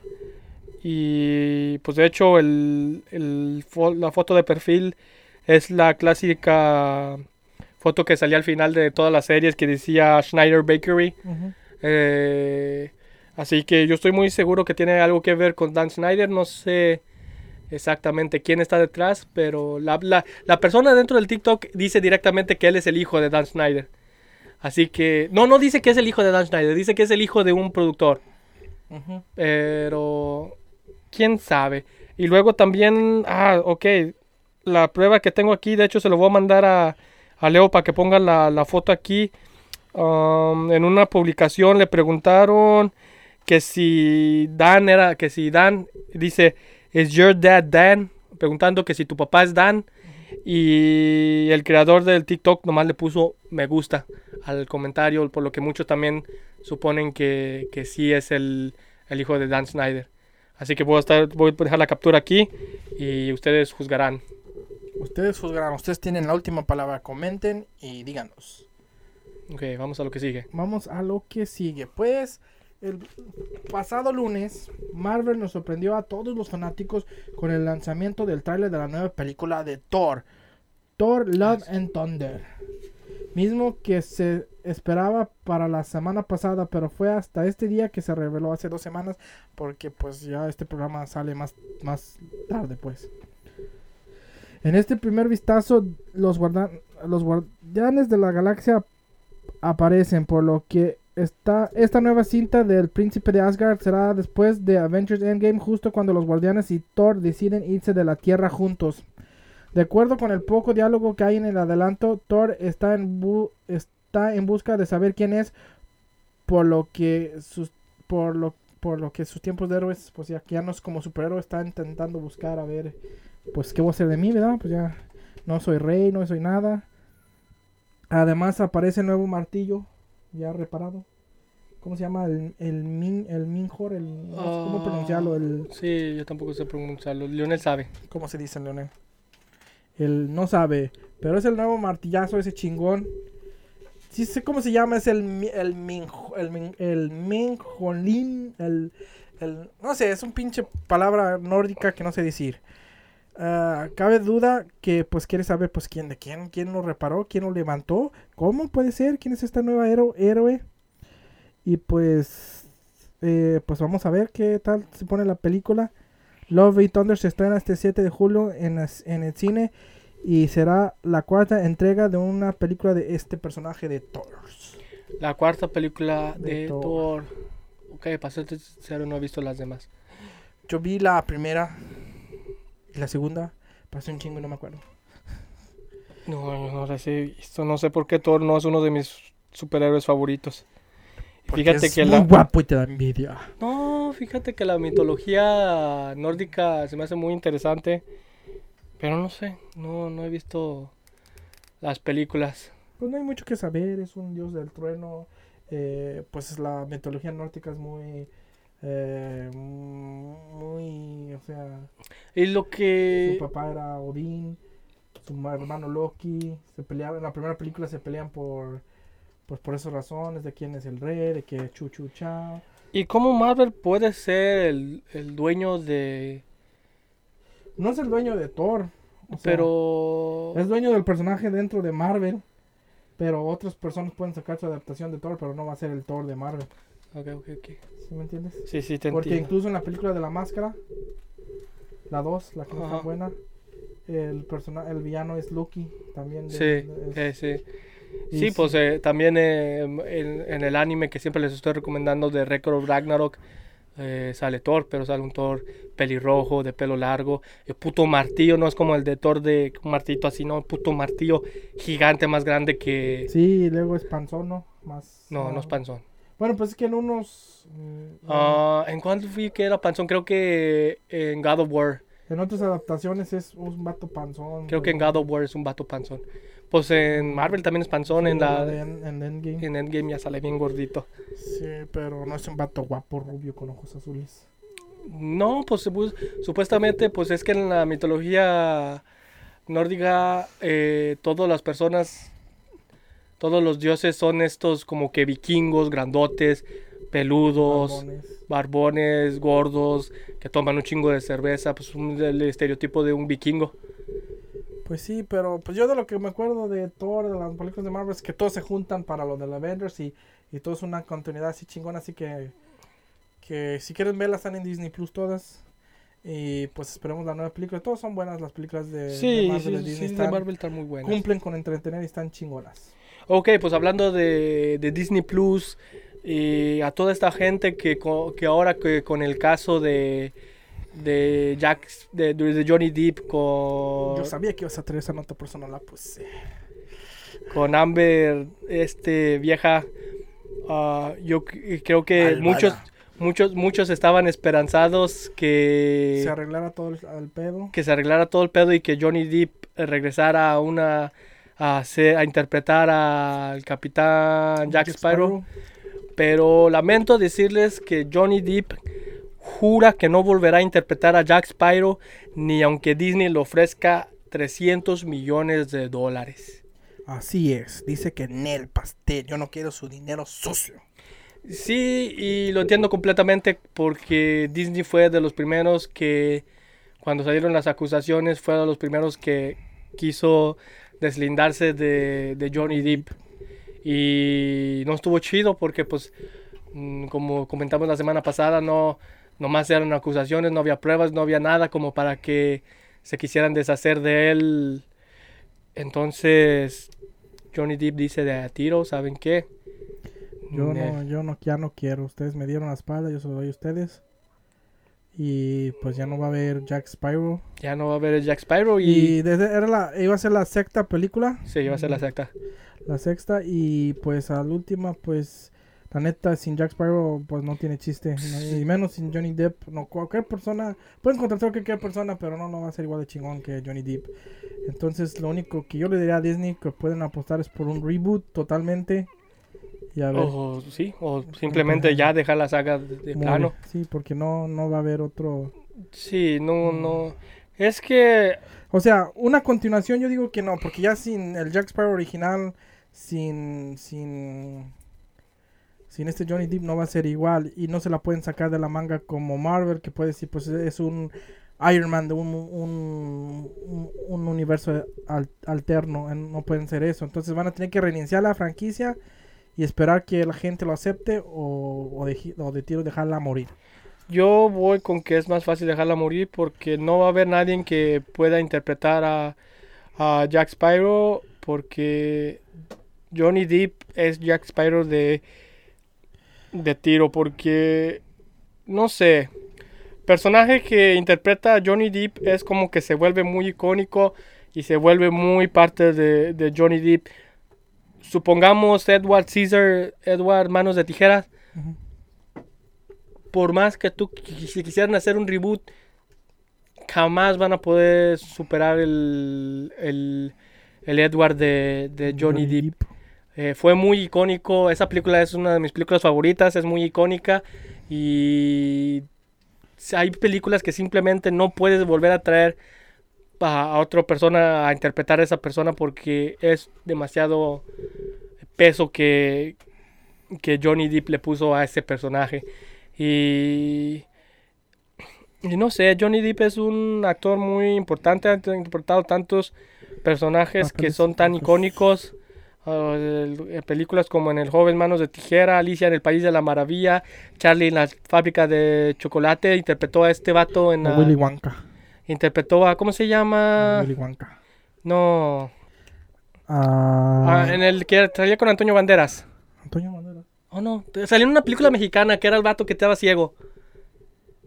Speaker 2: y pues de hecho el, el la foto de perfil es la clásica foto que salía al final de todas las series que decía Schneider Bakery. Eh, así que yo estoy muy seguro que tiene algo que ver con Dan Schneider. No sé exactamente quién está detrás, pero la, la- la persona dentro del TikTok dice directamente que él es el hijo de Dan Schneider. Así que, no, no dice que es el hijo de Dan Schneider, dice que es el hijo de un productor. Pero, quién sabe. Y luego también, ah, ok, la prueba que tengo aquí, de hecho se lo voy a mandar a, a Leo para que ponga la, la foto aquí. Um, en una publicación le preguntaron que si Dan era, que si Dan, dice, ¿Is your dad Dan? Preguntando que si tu papá es Dan. Y el creador del TikTok nomás le puso me gusta al comentario, por lo que muchos también suponen que, que sí es el, el hijo de Dan Snyder. Así que voy a, estar, voy a dejar la captura aquí y ustedes juzgarán.
Speaker 1: Ustedes juzgarán, ustedes tienen la última palabra. Comenten y díganos.
Speaker 2: Ok, vamos a lo que sigue.
Speaker 1: Vamos a lo que sigue. Pues el pasado lunes, Marvel nos sorprendió a todos los fanáticos con el lanzamiento del tráiler de la nueva película de Thor, Thor Love and Thunder. Mismo que se esperaba para la semana pasada, pero fue hasta este día que se reveló hace dos semanas, porque pues ya este programa sale más, más tarde pues. En este primer vistazo, los, guarda- los guardianes de la galaxia aparecen, por lo que esta, nueva cinta del príncipe de Asgard será después de Avengers Endgame, justo cuando los guardianes y Thor deciden irse de la Tierra juntos. De acuerdo con el poco diálogo que hay en el adelanto, Thor está en, busca de saber quién es, por lo que sus, tiempos de héroes, pues ya ya no es como superhéroe, está intentando buscar a ver, pues qué voy a hacer de mí, ¿verdad? Pues ya no soy rey, no soy nada. Además aparece el nuevo martillo ya reparado ¿Cómo se llama? El, el Min, el Minjor, el, no sé ¿cómo
Speaker 2: Ah.
Speaker 1: pronunciarlo? El,
Speaker 2: Sí, yo tampoco sé pronunciarlo. Leonel sabe.
Speaker 1: ¿Cómo se dice, Leonel? El no sabe, pero es el nuevo martillazo, ese chingón. Sí sé cómo se llama, es el el el Min- el Minjolín, el, el no sé, es un pinche palabra nórdica que no sé decir. Ah, cabe duda que pues quiere saber pues quién de quién, quién lo reparó, quién lo levantó, cómo puede ser, quién es esta nueva hero- héroe. Y pues eh, pues vamos a ver qué tal se pone la película. Love y Thunder se estrena este 7 de julio en, las- en el cine y será la cuarta entrega de una película de este personaje de Thor.
Speaker 2: La cuarta película
Speaker 1: De
Speaker 2: de,
Speaker 1: Thor.
Speaker 2: Thor. Ok, para ser no he visto las demás.
Speaker 1: Yo vi la primera y la segunda, pasó un chingo y no me acuerdo.
Speaker 2: No, no las he visto. No sé por qué Thor no es uno de mis superhéroes favoritos.
Speaker 1: Porque
Speaker 2: Fíjate
Speaker 1: es
Speaker 2: que
Speaker 1: muy
Speaker 2: la...
Speaker 1: guapo y te da envidia.
Speaker 2: No, fíjate que la mitología nórdica se me hace muy interesante. Pero no sé, no, no he visto las películas.
Speaker 1: Pues no hay mucho que saber, es un dios del trueno. eh, pues la mitología nórdica es muy... eh, muy... O sea,
Speaker 2: Y lo
Speaker 1: su
Speaker 2: que...
Speaker 1: papá era Odín, su ma- hermano Loki. Se peleaban, en la primera película se pelean por... Pues por esas razones, de quién es el rey, de que chu chu chao.
Speaker 2: ¿Y cómo Marvel puede ser el, el dueño de...
Speaker 1: No es el dueño de Thor. o sea,
Speaker 2: Pero...
Speaker 1: Es dueño del personaje dentro de Marvel. Pero otras personas pueden sacar su adaptación de Thor, pero no va a ser el Thor de Marvel.
Speaker 2: Ok, ok, ok.
Speaker 1: ¿Sí me entiendes?
Speaker 2: Sí, sí, te
Speaker 1: Porque
Speaker 2: entiendo.
Speaker 1: incluso en la película de la máscara, la 2, la que no está buena, el persona el villano es Loki también. de-
Speaker 2: Sí,
Speaker 1: de- es-
Speaker 2: eh, sí. Sí, pues eh, también eh, en, en el anime que siempre les estoy recomendando de Record of Ragnarok eh, sale Thor, pero sale un Thor pelirrojo, de pelo largo. El puto martillo no es como el de Thor de un martillito así, no, el puto martillo gigante más grande que...
Speaker 1: Sí, y luego es panzono, más...
Speaker 2: No, no
Speaker 1: ah,
Speaker 2: es panzón.
Speaker 1: Bueno, pues es que en unos...
Speaker 2: Ah, ¿En cuánto fui que era panzón? Creo que en God of War.
Speaker 1: en otras adaptaciones es un vato panzón.
Speaker 2: Creo que en God of War es un vato panzón. Pues en Marvel también es panzón,
Speaker 1: Sí,
Speaker 2: en la...
Speaker 1: en, en Endgame.
Speaker 2: En Endgame ya sale bien gordito.
Speaker 1: Sí, pero no es un vato guapo, rubio, con ojos azules.
Speaker 2: No, pues supu- supuestamente, pues es que en la mitología nórdica, eh, todas las personas, todos los dioses son estos como que vikingos, grandotes, peludos,
Speaker 1: Barbones.
Speaker 2: barbones, gordos, que toman un chingo de cerveza, pues un- el estereotipo de un vikingo.
Speaker 1: Pues sí, pero pues yo de lo que me acuerdo de Thor, de las películas de Marvel, es que todos se juntan para lo del Avengers y, y todo es una continuidad así chingona, así que, que si quieren verlas están en Disney Plus todas. Y pues esperemos la nueva película. Todas son buenas las películas de, de
Speaker 2: Sí,
Speaker 1: Marvel
Speaker 2: sí,
Speaker 1: de
Speaker 2: sí,
Speaker 1: Disney.
Speaker 2: de
Speaker 1: están-
Speaker 2: Marvel están muy buenas.
Speaker 1: cumplen con entretener y están chingonas.
Speaker 2: Ok, pues hablando de, de Disney Plus y a toda esta gente que, que ahora que con el caso de de Jack de, de Johnny Depp con,
Speaker 1: Yo sabía que ibas a traer esa nota, por eso no la puse.
Speaker 2: con Amber este vieja ah, yo creo que muchos muchos muchos estaban esperanzados que
Speaker 1: Se arreglara todo el, el pedo.
Speaker 2: que se arreglara todo el pedo y que Johnny Depp regresara a una a, hacer- a interpretar al capitán Jack Sparrow. Pero lamento decirles que Johnny Depp jura que no volverá a interpretar a Jack Sparrow ni aunque Disney le ofrezca 300 millones de dólares.
Speaker 1: Así es, dice que en el pastel, yo no quiero su dinero sucio.
Speaker 2: Sí, y lo entiendo completamente porque Disney fue de los primeros que, cuando salieron las acusaciones, fue de los primeros que quiso deslindarse de, de Johnny Depp. Y no estuvo chido porque, pues, mm, como comentamos la semana pasada, no nomás eran acusaciones, no había pruebas, no había nada como para que se quisieran deshacer de él. Entonces, Johnny Depp dice de a tiro, ¿saben qué?
Speaker 1: Yo no, yo no, ya no quiero. Ustedes me dieron la espalda, yo se lo doy a ustedes. Y pues ya no va a haber Jack Spyro.
Speaker 2: Ya no va a haber Jack Sparrow y,
Speaker 1: Y desde, era la, iba a ser la sexta película.
Speaker 2: sí, va a ser la secta.
Speaker 1: La sexta. Y pues a la última, pues la neta, sin Jack Sparrow, pues no tiene chiste. ¿no? Y menos sin Johnny Depp. No, cualquier persona, pueden contratar cualquier persona, pero no, no va a ser igual de chingón que Johnny Depp. Entonces, lo único que yo le diría a Disney que pueden apostar es por un reboot totalmente.
Speaker 2: O, sí, o simplemente ya dejar la saga de, de plano.
Speaker 1: Sí, porque no, no va a haber otro.
Speaker 2: Sí, no, no. Es que
Speaker 1: O sea, una continuación yo digo que no, porque ya sin el Jack Sparrow original, sin, sin, sin este Johnny Depp no va a ser igual y no se la pueden sacar de la manga como Marvel, que puede decir, pues es un Iron Man de un, un, un- un universo al- alterno, no pueden ser eso. Entonces van a tener que reiniciar la franquicia y esperar que la gente lo acepte o, o, de, o de tiro dejarla morir.
Speaker 2: yo voy con que es más fácil dejarla morir porque no va a haber nadie que pueda interpretar a, a Jack Sparrow porque Johnny Depp es Jack Sparrow de, de tiro porque no sé personaje que interpreta a Johnny Depp es como que se vuelve muy icónico y se vuelve muy parte de, de Johnny Depp supongamos Edward Caesar Edward Manos de Tijeras por más que tú si quisieran hacer un reboot, jamás van a poder superar el, el, el Edward de, de Johnny Depp. Eh, fue muy icónico, esa película es una de mis películas favoritas, es muy icónica y hay películas que simplemente no puedes volver a traer a, otra persona a interpretar a esa persona porque es demasiado peso que, que Johnny Depp le puso a ese personaje. Y, y no sé, Johnny Depp es un actor muy importante, ha interpretado tantos personajes que son tan
Speaker 1: icónicos.
Speaker 2: ah, películas como En el joven Manos de Tijera, Alicia en el País de la Maravilla, Charlie en la fábrica de chocolate, interpretó a este vato en la-
Speaker 1: Willy Wonka.
Speaker 2: Interpretó a ¿cómo se llama?
Speaker 1: Willy Wonka.
Speaker 2: No,
Speaker 1: Ah,
Speaker 2: en el que salía con Antonio Banderas.
Speaker 1: Antonio Banderas.
Speaker 2: Oh, no. Salió en una película mexicana que era el vato que estaba ciego.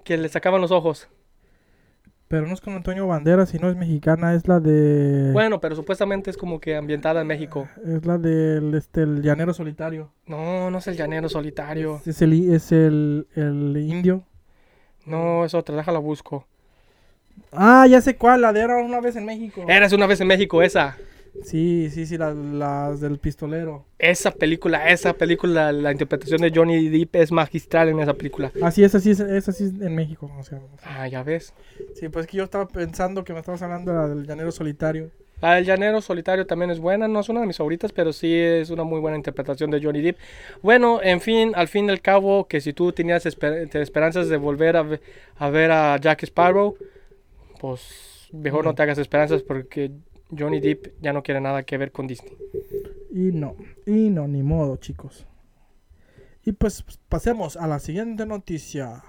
Speaker 2: Que le sacaban los ojos.
Speaker 1: Pero no es con Antonio Banderas, sino es mexicana, es la de...
Speaker 2: Bueno, pero supuestamente es como que ambientada en México.
Speaker 1: Es la del este, el llanero solitario.
Speaker 2: No, no es el llanero solitario.
Speaker 1: Es el, i- es el, el indio.
Speaker 2: No, es otra, déjala busco.
Speaker 1: Ah, ya sé cuál, la de era una vez en México.
Speaker 2: Eras una vez en México, esa.
Speaker 1: Sí, sí, sí, la- las del pistolero.
Speaker 2: Esa película, esa película, la interpretación de Johnny Depp es magistral en esa película.
Speaker 1: Ah, sí, esa sí, es- esa sí es en México. O sea,
Speaker 2: Ah, ya ves.
Speaker 1: sí, pues que yo estaba pensando que me estabas hablando de la del llanero solitario.
Speaker 2: La del llanero solitario también es buena, no es una de mis favoritas, pero sí es una muy buena interpretación de Johnny Depp. Bueno, en fin, al fin y al cabo, que si tú tenías esper- te- esperanzas de volver a, ve- a ver a Jack Sparrow, pues mejor no te hagas esperanzas porque Johnny Depp ya no quiere nada que ver con Disney.
Speaker 1: Y no, y no, ni modo, chicos. Y pues pasemos a la siguiente noticia.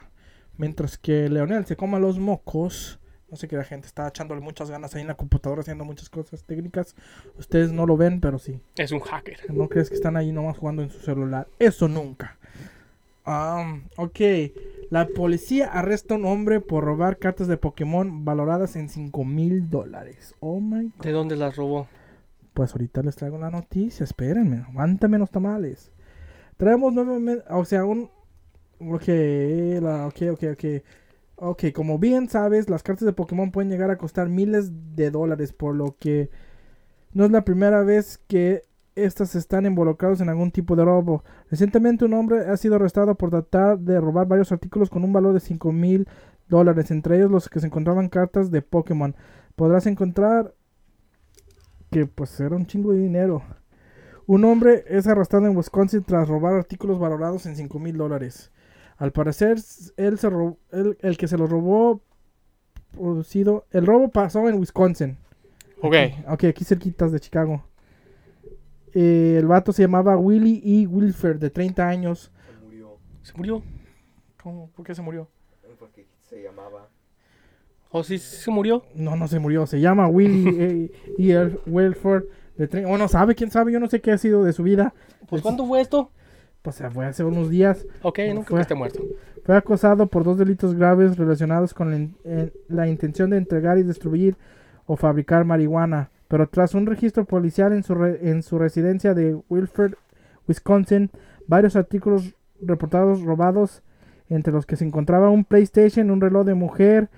Speaker 1: Mientras que Leonel se coma los mocos, no sé que la gente está echándole muchas ganas ahí en la computadora haciendo muchas cosas técnicas. Ustedes no lo ven, pero sí.
Speaker 2: Es un hacker.
Speaker 1: No crees que están ahí nomás jugando en su celular. Eso nunca. Am, ok. La policía arresta a un hombre por robar cartas de Pokémon valoradas en 5 mil dólares. Oh my god.
Speaker 2: ¿De dónde las robó?
Speaker 1: Pues ahorita les traigo la noticia, espérenme, aguántame los tamales. Traemos nuevamente, o sea, un... Ok, la, ok, ok, ok. Ok, como bien sabes, las cartas de Pokémon pueden llegar a costar miles de dólares, por lo que no es la primera vez que estas están involucrados en algún tipo de robo. Recientemente un hombre ha sido arrestado por tratar de robar varios artículos con un valor de 5 mil dólares, entre ellos los que se encontraban cartas de Pokémon. Podrás encontrar que pues era un chingo de dinero. Un hombre es arrestado en Wisconsin tras robar artículos valorados en 5 mil dólares. Al parecer, él se ro- él- el que se los robó, producido, el robo pasó en Wisconsin.
Speaker 2: Ok.
Speaker 1: Ok, aquí cerquitas de Chicago. Eh, el vato se llamaba Willie E. Wilfer, de 30 años.
Speaker 3: Se murió
Speaker 2: ¿Se murió?
Speaker 1: ¿Cómo? ¿Por qué se murió?
Speaker 3: porque se llamaba.
Speaker 2: ¿O sí, sí se murió?
Speaker 1: No, no se murió. Se llama Willie E. E. Wilfer, de 30 Bueno, ¿sabe quién sabe? Yo no sé qué ha sido de su vida.
Speaker 2: Pues ¿cuándo fue esto?
Speaker 1: Pues se fue hace unos días.
Speaker 2: Ok, no creo
Speaker 1: Fue-
Speaker 2: que esté muerto.
Speaker 1: Fue acosado por dos delitos graves relacionados con la, in- eh, la intención de entregar y distribuir o fabricar marihuana. Pero tras un registro policial en su, re- en su residencia de Wilford, Wisconsin, varios artículos reportados robados, entre los que se encontraba un PlayStation, un reloj de mujer,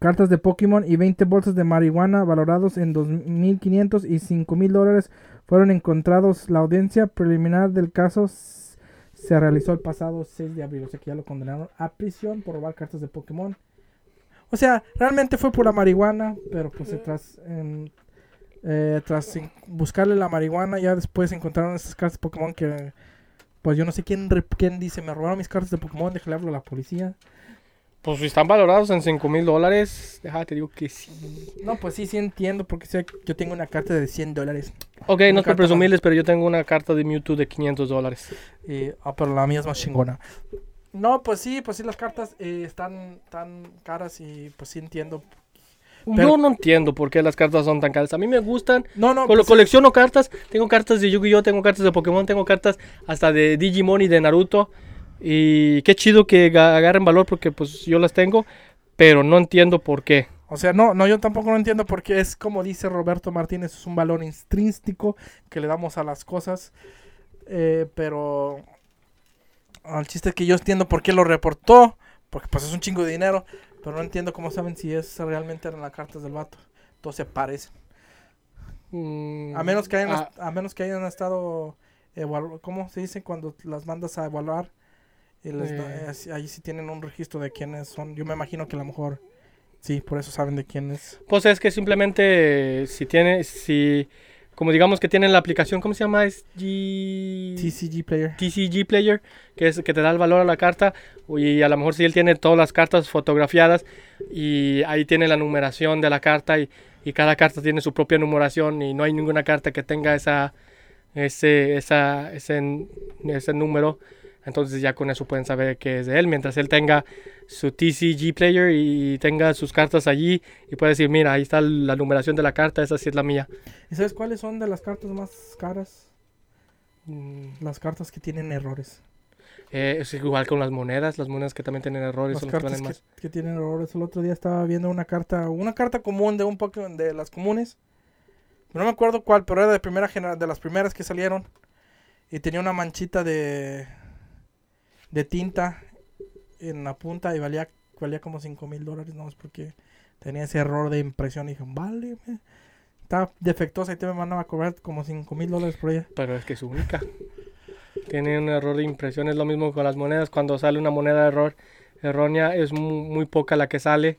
Speaker 1: cartas de Pokémon y 20 bolsas de marihuana valorados en 2.500 y 5.000 dólares fueron encontrados. La audiencia preliminar del caso se realizó el pasado 6 de abril, o sea que ya lo condenaron a prisión por robar cartas de Pokémon. O sea, realmente fue por la marihuana, pero pues eh, tras, eh, tras en- buscarle la marihuana, ya después encontraron esas cartas de Pokémon que, pues yo no sé quién, quién dice, me robaron mis cartas de Pokémon, déjale hablo a la policía.
Speaker 2: Pues si están valorados en 5 mil dólares, déjate, te digo que sí.
Speaker 1: No, pues sí, sí entiendo, porque yo tengo una carta de 100 dólares.
Speaker 2: Ok,
Speaker 1: Una
Speaker 2: no es por presumirles, pero yo tengo una carta de Mewtwo de 500 dólares.
Speaker 1: Y, ah, pero la mía es más chingona. No, pues sí, pues sí, las cartas eh, están tan caras y pues sí entiendo. Pero-
Speaker 2: Yo no entiendo por qué las cartas son tan caras. A mí me gustan.
Speaker 1: No, no,
Speaker 2: Colo-
Speaker 1: pues,
Speaker 2: colecciono cartas. Tengo cartas de Yu-Gi-Oh! Tengo cartas de Pokémon. Tengo cartas hasta de Digimon y de Naruto. Y qué chido que ga- agarren valor porque pues yo las tengo. Pero no entiendo por qué.
Speaker 1: o sea, no, no, yo tampoco no entiendo porque es como dice Roberto Martínez, es un valor intrínseco que le damos a las cosas. Eh, pero el chiste es que yo entiendo por qué lo reportó, porque pues es un chingo de dinero, pero no entiendo cómo saben si es realmente eran las cartas del vato. Todos se parecen.
Speaker 2: Mm,
Speaker 1: A menos que hayan,
Speaker 2: ah,
Speaker 1: a menos que hayan estado, evalu- ¿cómo se dice cuando las mandas a evaluar? Y les da-
Speaker 2: Eh.
Speaker 1: ahí sí tienen un registro de quiénes son. Yo me imagino que a lo mejor, sí, por eso saben de quién es.
Speaker 2: Pues es que simplemente si tiene, si, como digamos que tienen la aplicación, ¿cómo se llama? Es G...
Speaker 1: TCG Player.
Speaker 2: TCG Player, que es que te da el valor a la carta, y a lo mejor si él tiene todas las cartas fotografiadas y ahí tiene la numeración de la carta y, y cada carta tiene su propia numeración y no hay ninguna carta que tenga esa ese esa ese, ese número, entonces ya con eso pueden saber que es de él mientras él tenga su TCG Player y tenga sus cartas allí y puede decir, mira, ahí está la numeración de la carta, esa sí es la mía.
Speaker 1: ¿Y sabes cuáles son de las cartas más caras?
Speaker 2: Mm,
Speaker 1: Las cartas que tienen errores.
Speaker 2: eh, es igual con las monedas, las monedas que también tienen errores
Speaker 1: Las
Speaker 2: son las
Speaker 1: cartas
Speaker 2: valen
Speaker 1: que,
Speaker 2: más.
Speaker 1: que tienen errores. El otro día estaba viendo una carta, una carta común de un Pokémon de las comunes. No me acuerdo cuál, pero era de primera genera- de las primeras que salieron. Y tenía una manchita de de tinta en la punta y valía valía como 5 mil dólares, no es porque tenía ese error de impresión y dije, vale, está defectuosa y te me a cobrar como 5 mil dólares por ella.
Speaker 2: Pero es que es única. Tiene un error de impresión. Es lo mismo con las monedas. Cuando sale una moneda de error errónea, es mu- muy, poca la que sale.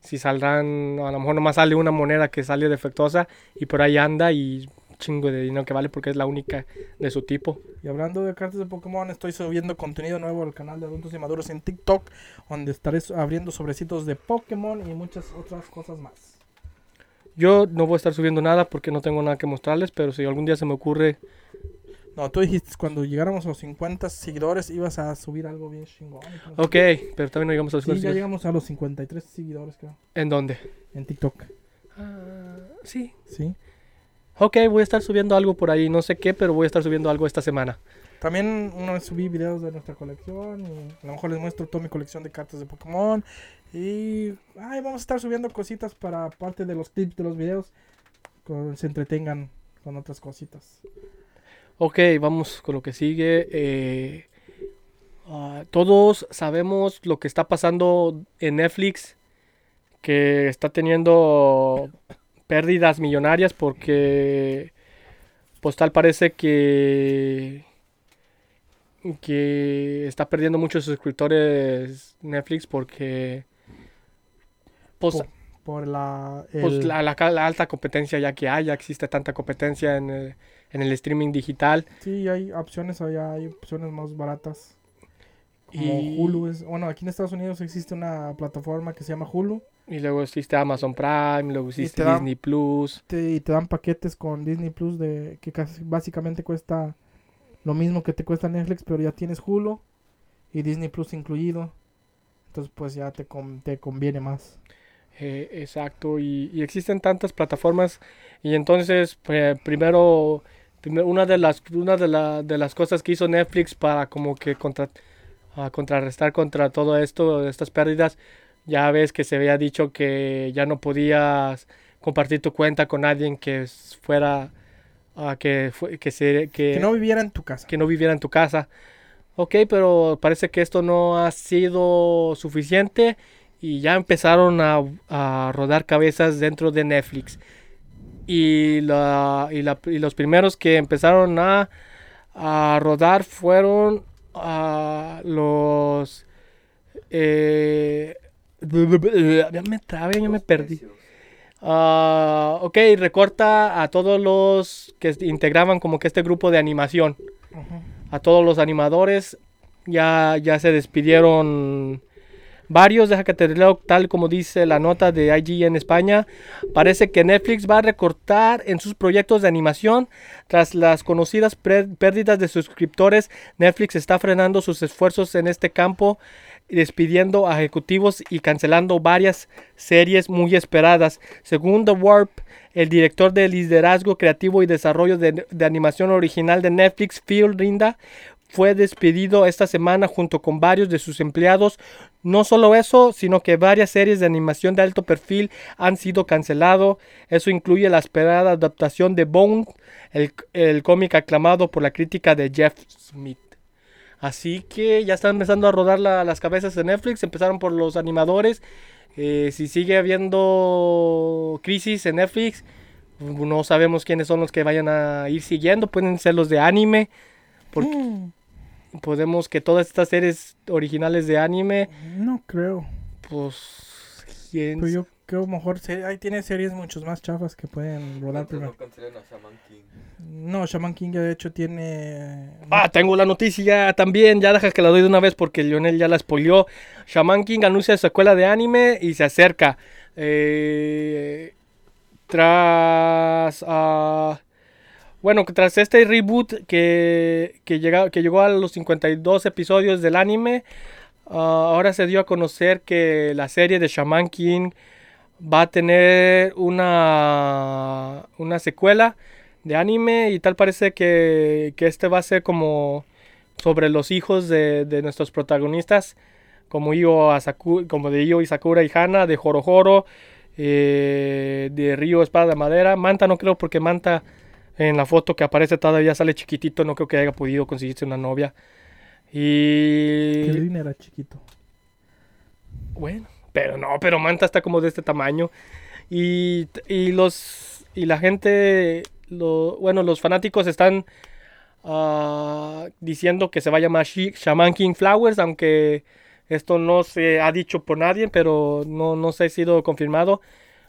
Speaker 2: Si saldrán, a lo mejor nomás sale una moneda que sale defectuosa y por ahí anda y chingo de dinero que vale porque es la única de su tipo.
Speaker 1: Y hablando de cartas de Pokémon, estoy subiendo contenido nuevo al canal de Adultos y Maduros en TikTok, donde estaré abriendo sobrecitos de Pokémon y muchas otras cosas más.
Speaker 2: Yo no voy a estar subiendo nada porque no tengo nada que mostrarles, pero si algún día se me ocurre,
Speaker 1: No, tú dijiste cuando llegáramos a los 50 seguidores ibas a subir algo bien chingón.
Speaker 2: ok, pero también no llegamos a los
Speaker 1: Sí, ya llegamos a los 53 seguidores, creo,
Speaker 2: ¿En dónde?
Speaker 1: en TikTok.
Speaker 2: Ah, sí.
Speaker 1: Sí.
Speaker 2: Ok, voy a estar subiendo algo por ahí. No sé qué, pero voy a estar subiendo algo esta semana.
Speaker 1: También una vez subí videos de nuestra colección y a lo mejor les muestro toda mi colección de cartas de Pokémon. Y ay, vamos a estar subiendo cositas para parte de los clips de los videos. Que se entretengan con otras cositas.
Speaker 2: Ok, vamos con lo que sigue. Eh, ah, todos sabemos lo que está pasando en Netflix, que está teniendo pérdidas millonarias porque, pues tal parece que que está perdiendo muchos suscriptores Netflix porque pues,
Speaker 1: Po- por la,
Speaker 2: pues, la, la ca- la alta competencia ya que hay, ya existe tanta competencia en el, en el streaming digital.
Speaker 1: Sí, hay opciones allá, hay opciones más baratas. Como
Speaker 2: Y-
Speaker 1: Hulu es, bueno, aquí en Estados Unidos existe una plataforma que se llama Hulu
Speaker 2: Y luego existe Amazon Prime, luego existe Disney Plus.
Speaker 1: te- y te dan paquetes con Disney Plus de que casi, básicamente cuesta lo mismo que te cuesta Netflix, pero ya tienes Hulu y Disney Plus incluido. Entonces, pues ya te, con- te conviene más.
Speaker 2: eh, exacto, y, y existen tantas plataformas. Y entonces, pues, primero, primer- una, de las, una de, la- de las cosas que hizo Netflix para como que contra, ah, contrarrestar contra todo esto, estas pérdidas, ya ves que se había dicho que ya no podías compartir tu cuenta con alguien que fuera, ah, que, fue, que, se,
Speaker 1: Que no viviera en tu casa.
Speaker 2: que no viviera en tu casa. Ok, pero parece que esto no ha sido suficiente y ya empezaron a, a rodar cabezas dentro de Netflix. Y, la, y, la- y los primeros que empezaron a, a rodar fueron ah, los... eh, ya me trabé, ya me perdí. Ah, ok, recorta a todos los que integraban como que este grupo de animación. A todos los animadores ya, ya se despidieron varios. Te leo tal como dice la nota de IG en España. Parece que Netflix va a recortar en sus proyectos de animación. Tras las conocidas pérdidas de suscriptores, Netflix está frenando sus esfuerzos en este campo despidiendo a ejecutivos y cancelando varias series muy esperadas. Según The Warp, el director de liderazgo creativo y desarrollo de, de animación original de Netflix, Phil Rinda, fue despedido esta semana junto con varios de sus empleados. No solo eso, sino que varias series de animación de alto perfil han sido canceladas. Eso incluye la esperada adaptación de Bone, el, el cómic aclamado por la crítica de Jeff Smith. Así que ya están empezando a rodar la- las cabezas de Netflix. Empezaron por los animadores. Eh, si sigue habiendo crisis en Netflix, no sabemos quiénes son los que vayan a ir siguiendo. Pueden ser los de anime. Podemos que todas estas series originales de anime,
Speaker 1: no creo.
Speaker 2: pues... ¿quién
Speaker 1: Pero yo creo mejor ahí tiene series muchos más chafas que pueden rodar primero.
Speaker 3: no a Shaman King.
Speaker 1: No, Shaman King ya de hecho tiene.
Speaker 2: Ah, tengo la noticia también, ya deja que la doy de una vez porque Lionel ya la spoileó. Shaman King anuncia su escuela de anime y se acerca. Eh, tras... ah, bueno, tras este reboot que, que, llega- que llegó a los 52 episodios del anime, ah, ahora se dio a conocer que la serie de Shaman King va a tener una, una secuela de anime y tal parece que, que este va a ser como sobre los hijos de, de nuestros protagonistas como Io Asaku- como de Io y Sakura y Hana de Joro eh, de Río Espada de Madera Manta no creo porque Manta en la foto que aparece todavía sale chiquitito no creo que haya podido conseguirse una novia y
Speaker 1: Krillin era chiquito.
Speaker 2: bueno, pero no, pero Manta está como de este tamaño. Y, y los y la gente, lo, bueno, los fanáticos están ah, diciendo que se va a llamar Shaman King Flowers, aunque esto no se ha dicho por nadie, pero no, no se ha sido confirmado.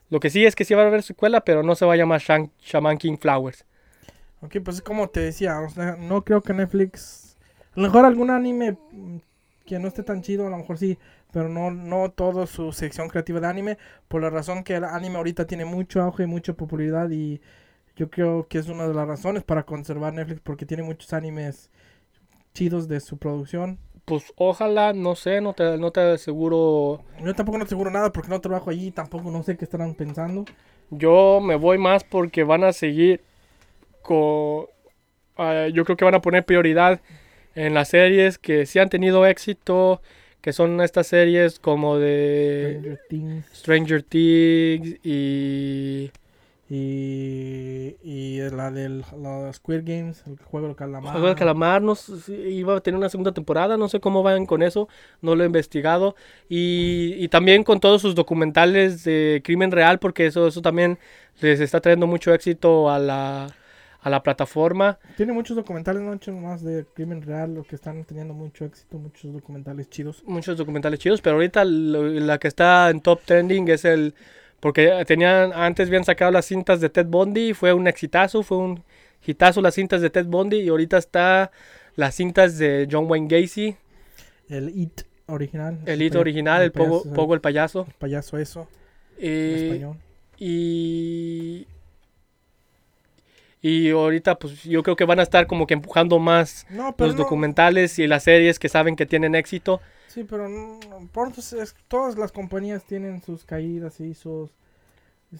Speaker 2: Lo que sí es que sí va a haber secuela, pero no se va a llamar Shaman King Flowers.
Speaker 1: Ok, pues es como te decía, o sea, no creo que Netflix. A lo mejor algún anime que no esté tan chido, a lo mejor sí, pero no, no todo su sección creativa de anime, por la razón que el anime ahorita tiene mucho auge y mucha popularidad y yo creo que es una de las razones para conservar Netflix porque tiene muchos animes chidos de su producción.
Speaker 2: Pues ojalá, no sé, no te, no te aseguro.
Speaker 1: Yo tampoco no aseguro nada porque no trabajo allí, tampoco no sé qué estarán pensando.
Speaker 2: Yo me voy más porque van a seguir ah, yo creo que van a poner prioridad en las series que sí han tenido éxito, que son estas series como de
Speaker 1: Stranger Things
Speaker 2: Stranger Things y...
Speaker 1: y, y la del la Squid Games, el juego del calamar.
Speaker 2: Juego del Calamar, no iba a tener una segunda temporada, no sé cómo van con eso, no lo he investigado. Y, y también con todos sus documentales de crimen real, porque eso, eso también les está trayendo mucho éxito a la, a la plataforma.
Speaker 1: Tiene muchos documentales, no hecho más de crimen real, lo que están teniendo mucho éxito, muchos documentales chidos.
Speaker 2: muchos documentales chidos, pero ahorita lo- la que está en top trending es el porque tenían antes habían sacado las cintas de Ted Bundy, fue un exitazo, fue un hitazo las cintas de Ted Bundy y ahorita está las cintas de John Wayne Gacy,
Speaker 1: El It original.
Speaker 2: el
Speaker 1: pay-
Speaker 2: original, el Pogo,
Speaker 1: payaso-
Speaker 2: Pogo el payaso.
Speaker 1: el payaso eso, en
Speaker 2: Eh,
Speaker 1: español.
Speaker 2: y y ahorita pues yo creo que van a estar como que empujando más
Speaker 1: No,
Speaker 2: los
Speaker 1: no-
Speaker 2: documentales y las series que saben que tienen éxito.
Speaker 1: Sí, pero no, es- todas las compañías tienen sus caídas y sus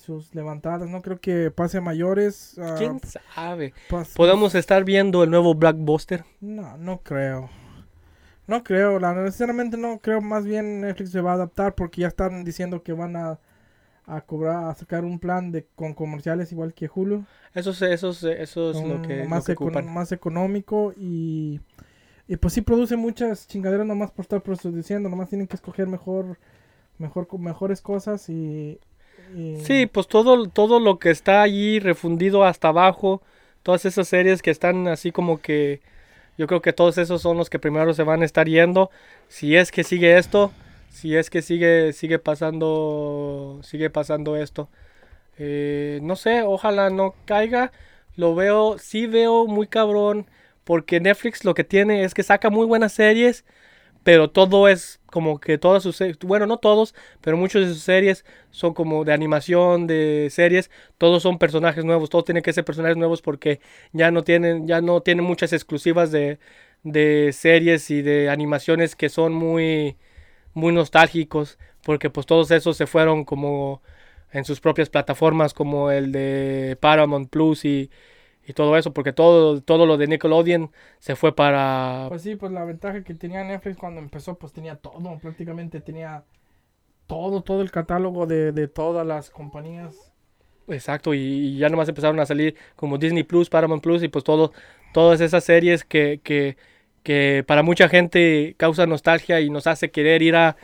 Speaker 1: sus levantadas. No creo que pase a mayores. ah,
Speaker 2: ¿Quién sabe?
Speaker 1: pas-
Speaker 2: Podemos estar viendo el nuevo Blockbuster.
Speaker 1: No, no creo. No creo, la, sinceramente no creo. Más bien Netflix se va a adaptar porque ya están diciendo que van a, a cobrar, a sacar un plan de con comerciales igual que Hulu.
Speaker 2: Eso es, eso es, eso es lo que, lo
Speaker 1: más,
Speaker 2: que ocupan.
Speaker 1: más económico y, y pues sí produce muchas chingaderas nomás por estar produciendo. Nomás tienen que escoger mejor mejor, mejores cosas y... y-
Speaker 2: Sí, pues todo, todo lo que está allí refundido hasta abajo, todas esas series que están así como que yo creo que todos esos son los que primero se van a estar yendo. Si es que sigue esto, si es que sigue, sigue pasando, sigue pasando esto. Eh, no sé, ojalá no caiga. Lo veo, sí veo muy cabrón, porque Netflix lo que tiene es que saca muy buenas series, pero todo es como que todas sus, bueno, no todos, pero muchas de sus series son como de animación, de series, todos son personajes nuevos, todos tienen que ser personajes nuevos porque ya no tienen, ya no tienen muchas exclusivas de, de series y de animaciones que son muy, muy nostálgicos, porque pues todos esos se fueron como en sus propias plataformas, como el de Paramount Plus y, y todo eso, porque todo, todo lo de Nickelodeon se fue para...
Speaker 1: Pues sí, pues la ventaja que tenía Netflix cuando empezó, pues tenía todo, prácticamente tenía todo, todo el catálogo de, de todas las compañías.
Speaker 2: Exacto, y, y ya nomás empezaron a salir como Disney Plus, Paramount Plus y pues todo, todas esas series que, que, que para mucha gente causa nostalgia y nos hace querer ir a,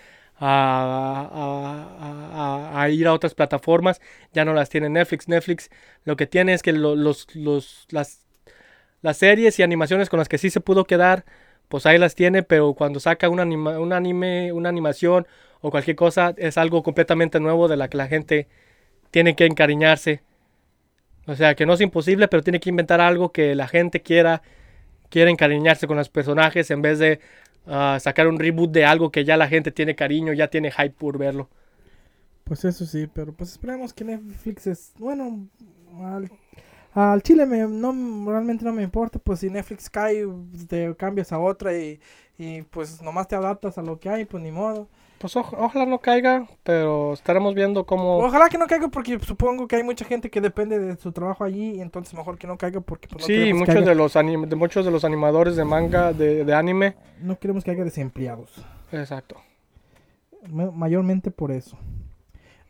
Speaker 2: ir a otras plataformas, ya no las tiene Netflix. Netflix lo que tiene es que lo- los, los, las, las series y animaciones con las que sí se pudo quedar, pues ahí las tiene, pero cuando saca un, anima- un anime, una animación o cualquier cosa, es algo completamente nuevo de la que la gente tiene que encariñarse. O sea, que no es imposible, pero tiene que inventar algo que la gente quiera, quiera encariñarse con los personajes en vez de ah, sacar un reboot de algo que ya la gente tiene cariño, ya tiene hype por verlo.
Speaker 1: Pues eso sí, pero pues esperemos que Netflix es, bueno, al, al Chile me, no, realmente no me importa, pues si Netflix cae, te cambias a otra y, y pues nomás te adaptas a lo que hay, pues ni modo.
Speaker 2: Pues oj- ojalá no caiga, pero estaremos viendo cómo...
Speaker 1: Ojalá que no caiga porque supongo que hay mucha gente que depende de su trabajo allí y entonces mejor que no caiga porque pues, no,
Speaker 2: sí,
Speaker 1: que
Speaker 2: muchos
Speaker 1: haya,
Speaker 2: de los anim- de muchos de los animadores de manga, de, de anime.
Speaker 1: no queremos que haya desempleados.
Speaker 2: Exacto.
Speaker 1: Ma- mayormente por eso.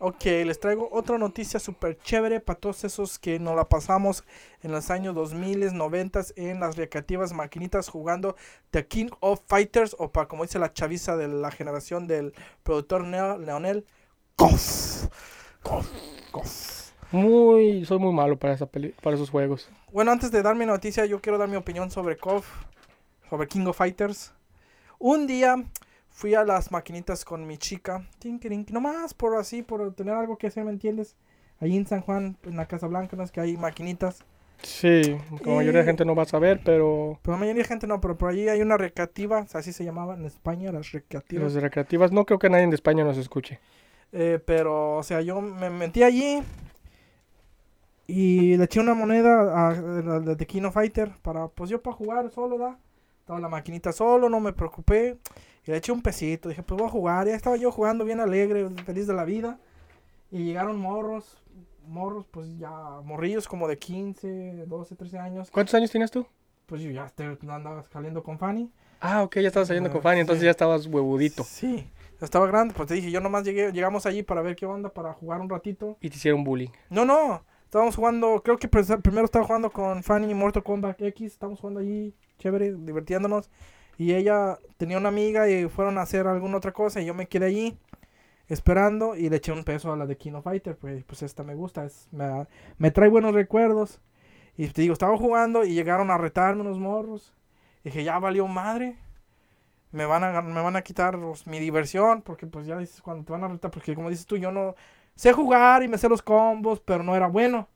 Speaker 1: Ok, les traigo otra noticia súper chévere para todos esos que nos la pasamos en los años 2000, 90 en las recreativas maquinitas jugando The King of Fighters o para como dice la chaviza de la generación del productor Neo- Leonel, KOF. KOF, KOF.
Speaker 2: Muy, soy muy malo para, esa peli- para esos juegos.
Speaker 1: Bueno, antes de dar mi noticia, yo quiero dar mi opinión sobre KOF, sobre King of Fighters. Un día fui a las maquinitas con mi chica, tinkirin, nomás por así, por tener algo que hacer, ¿me entiendes? Ahí en San Juan, en la Casa Blanca, no es que hay maquinitas.
Speaker 2: Sí, la mayoría de gente no va a saber, pero
Speaker 1: Pero la mayoría de gente no, pero por allí hay una recreativa, así se llamaban en España, las recreativas.
Speaker 2: de recreativas no creo que nadie de España nos escuche.
Speaker 1: Eh, pero, o sea, yo me metí allí y le eché una moneda a, a- de Kino Fighter para, pues yo para jugar solo, ¿da? Estaba la maquinita solo, no me preocupé. Y le eché un pesito, dije, pues voy a jugar. Ya estaba yo jugando bien alegre, feliz de la vida. Y llegaron morros, morros, pues ya, morrillos como de 15, 12, 13 años.
Speaker 2: ¿Cuántos años tienes tú?
Speaker 1: Pues yo ya este, andaba saliendo con Fanny.
Speaker 2: Ah, ok, ya estabas saliendo
Speaker 1: Ah,
Speaker 2: con Fanny, entonces
Speaker 1: sí.
Speaker 2: ya estabas huevudito.
Speaker 1: Sí, ya estaba grande. Pues te dije, yo nomás llegué, llegamos allí para ver qué onda, para jugar un ratito.
Speaker 2: Y te hicieron bullying.
Speaker 1: No, no. Estábamos jugando, creo que primero estaba jugando con Fanny Mortal Kombat X. Estábamos jugando allí, chévere, divirtiéndonos. Y ella tenía una amiga y fueron a hacer alguna otra cosa. Y yo me quedé allí esperando y le eché un peso a la de Kino Fighter. Pues, pues esta me gusta, me, me trae buenos recuerdos. Y te digo, estaba jugando y llegaron a retarme unos morros. dije, ya valió madre. Me van a, me van a quitar mi diversión. Porque pues ya dices, cuando te van a retar, porque como dices tú, yo no sé jugar y me sé los combos, pero no era bueno.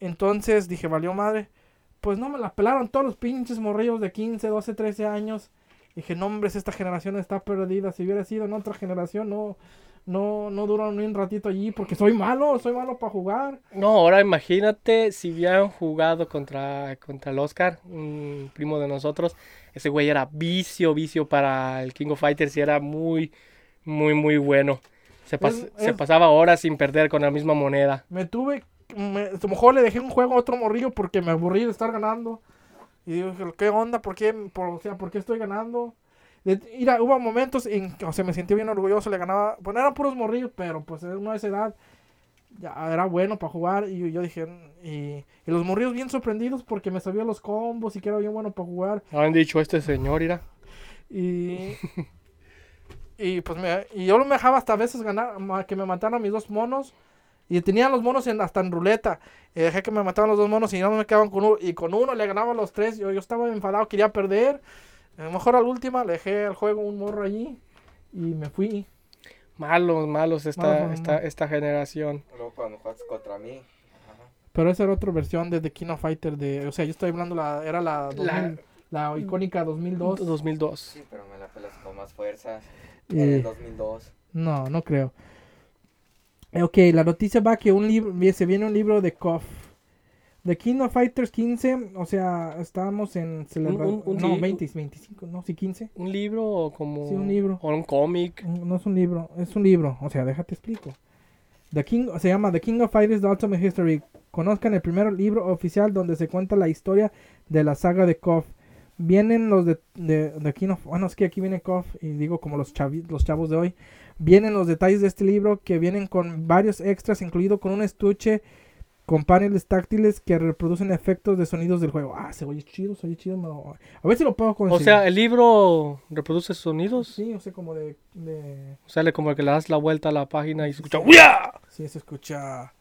Speaker 1: Entonces dije, valió madre. Pues no me la pelaron todos los pinches morrillos de 15, 12, 13 años. Dije, no, hombre, esta generación está perdida. Si hubiera sido en otra generación, no, no, no duraron ni un ratito allí porque soy malo, soy malo para jugar.
Speaker 2: No, ahora imagínate si hubieran jugado contra, contra el Oscar, un primo de nosotros. Ese güey era vicio, vicio para el King of Fighters y era muy, muy, muy bueno. Se, pas-
Speaker 1: Es-
Speaker 2: se pasaba horas sin perder con la misma moneda.
Speaker 1: Me tuve, me, a lo mejor le dejé un juego a otro morrillo porque me aburrí de estar ganando. Y dije, ¿qué onda? ¿Por qué, por, o sea, ¿por qué estoy ganando? De- mira, hubo momentos en que, o sea, me sentí bien orgulloso, le ganaba, bueno, eran puros morrillos, pero pues uno de esa edad ya era bueno para jugar y yo dije, y, y los morrillos bien sorprendidos porque me sabía los combos y que era bien bueno para jugar.
Speaker 2: Han dicho este señor, irá.
Speaker 1: Y, (laughs) Y pues me, y yo me dejaba hasta a veces ganar, que me mataran mis dos monos. Y tenía los monos en, hasta en ruleta. Y dejé que me mataran los dos monos y no me quedaban con uno. Y con uno le ganaba a los tres. Yo, yo estaba enfadado, quería perder. A lo mejor a la última le dejé al juego un morro allí. Y me fui.
Speaker 2: Malos, malos esta,
Speaker 1: Malos,
Speaker 2: esta,
Speaker 1: malos.
Speaker 2: esta generación.
Speaker 3: Luego cuando juegas contra mí. ajá.
Speaker 1: Pero esa era otra versión de The King of Fighter. De, o sea, yo estoy hablando, la, era la, 2000, la, icónica 2002.
Speaker 2: 2002.
Speaker 3: Sí, pero me la pelas con más fuerzas.
Speaker 1: Y-
Speaker 3: En el 2002.
Speaker 1: No, no creo. Eh, Ok, la noticia va que un libro, se viene un libro de KOF. The King of Fighters 15, o sea, estábamos en celebración. No,
Speaker 2: li-
Speaker 1: 20, 25, no, sí, 15.
Speaker 2: ¿Un libro o como...?
Speaker 1: Sí, un libro.
Speaker 2: O un cómic.
Speaker 1: No es un libro, es un libro, o sea, déjate explico. The King, se llama The King of Fighters The Ultimate History. Conozcan el primer libro oficial donde se cuenta la historia de la saga de KOF. Vienen los de, de, The King of... Bueno, es que aquí viene KOF y digo como los, chavi- los chavos de hoy. Vienen los detalles de este libro que vienen con varios extras, incluido con un estuche con paneles táctiles que reproducen efectos de sonidos del juego. Ah, se oye chido, se oye chido. lo- A ver si lo puedo
Speaker 2: O
Speaker 1: conseguir.
Speaker 2: sea, el libro reproduce sonidos.
Speaker 1: sí, o sea, como de- de
Speaker 2: O sea, le como que le das la vuelta a la página y se escucha...
Speaker 1: Sí. Sí, se escucha.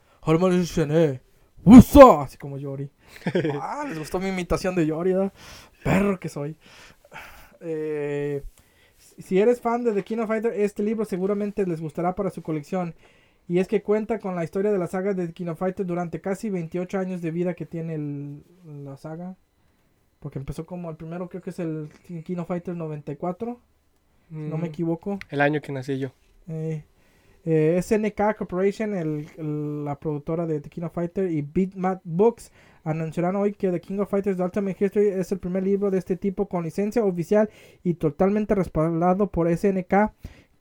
Speaker 1: ¡Usa! Así como Yori. (laughs) ah, les gustó mi imitación de Yori, ¿verdad? Perro que soy. Eh, si eres fan de The King of Fighter, este libro seguramente les gustará para su colección. Y es que cuenta con la historia de la saga de The King of Fighter durante casi 28 años de vida que tiene el- la saga. Porque empezó como el primero, creo que es el King of Fighter 94, si no me
Speaker 2: Mm,
Speaker 1: equivoco.
Speaker 2: El año que nací yo.
Speaker 1: Eh, eh, SNK Corporation, el- la productora de The King of Fighter, y Bitmap Books anunciarán hoy que The King of Fighters The Ultimate History es el primer libro de este tipo con licencia oficial y totalmente respaldado por SNK,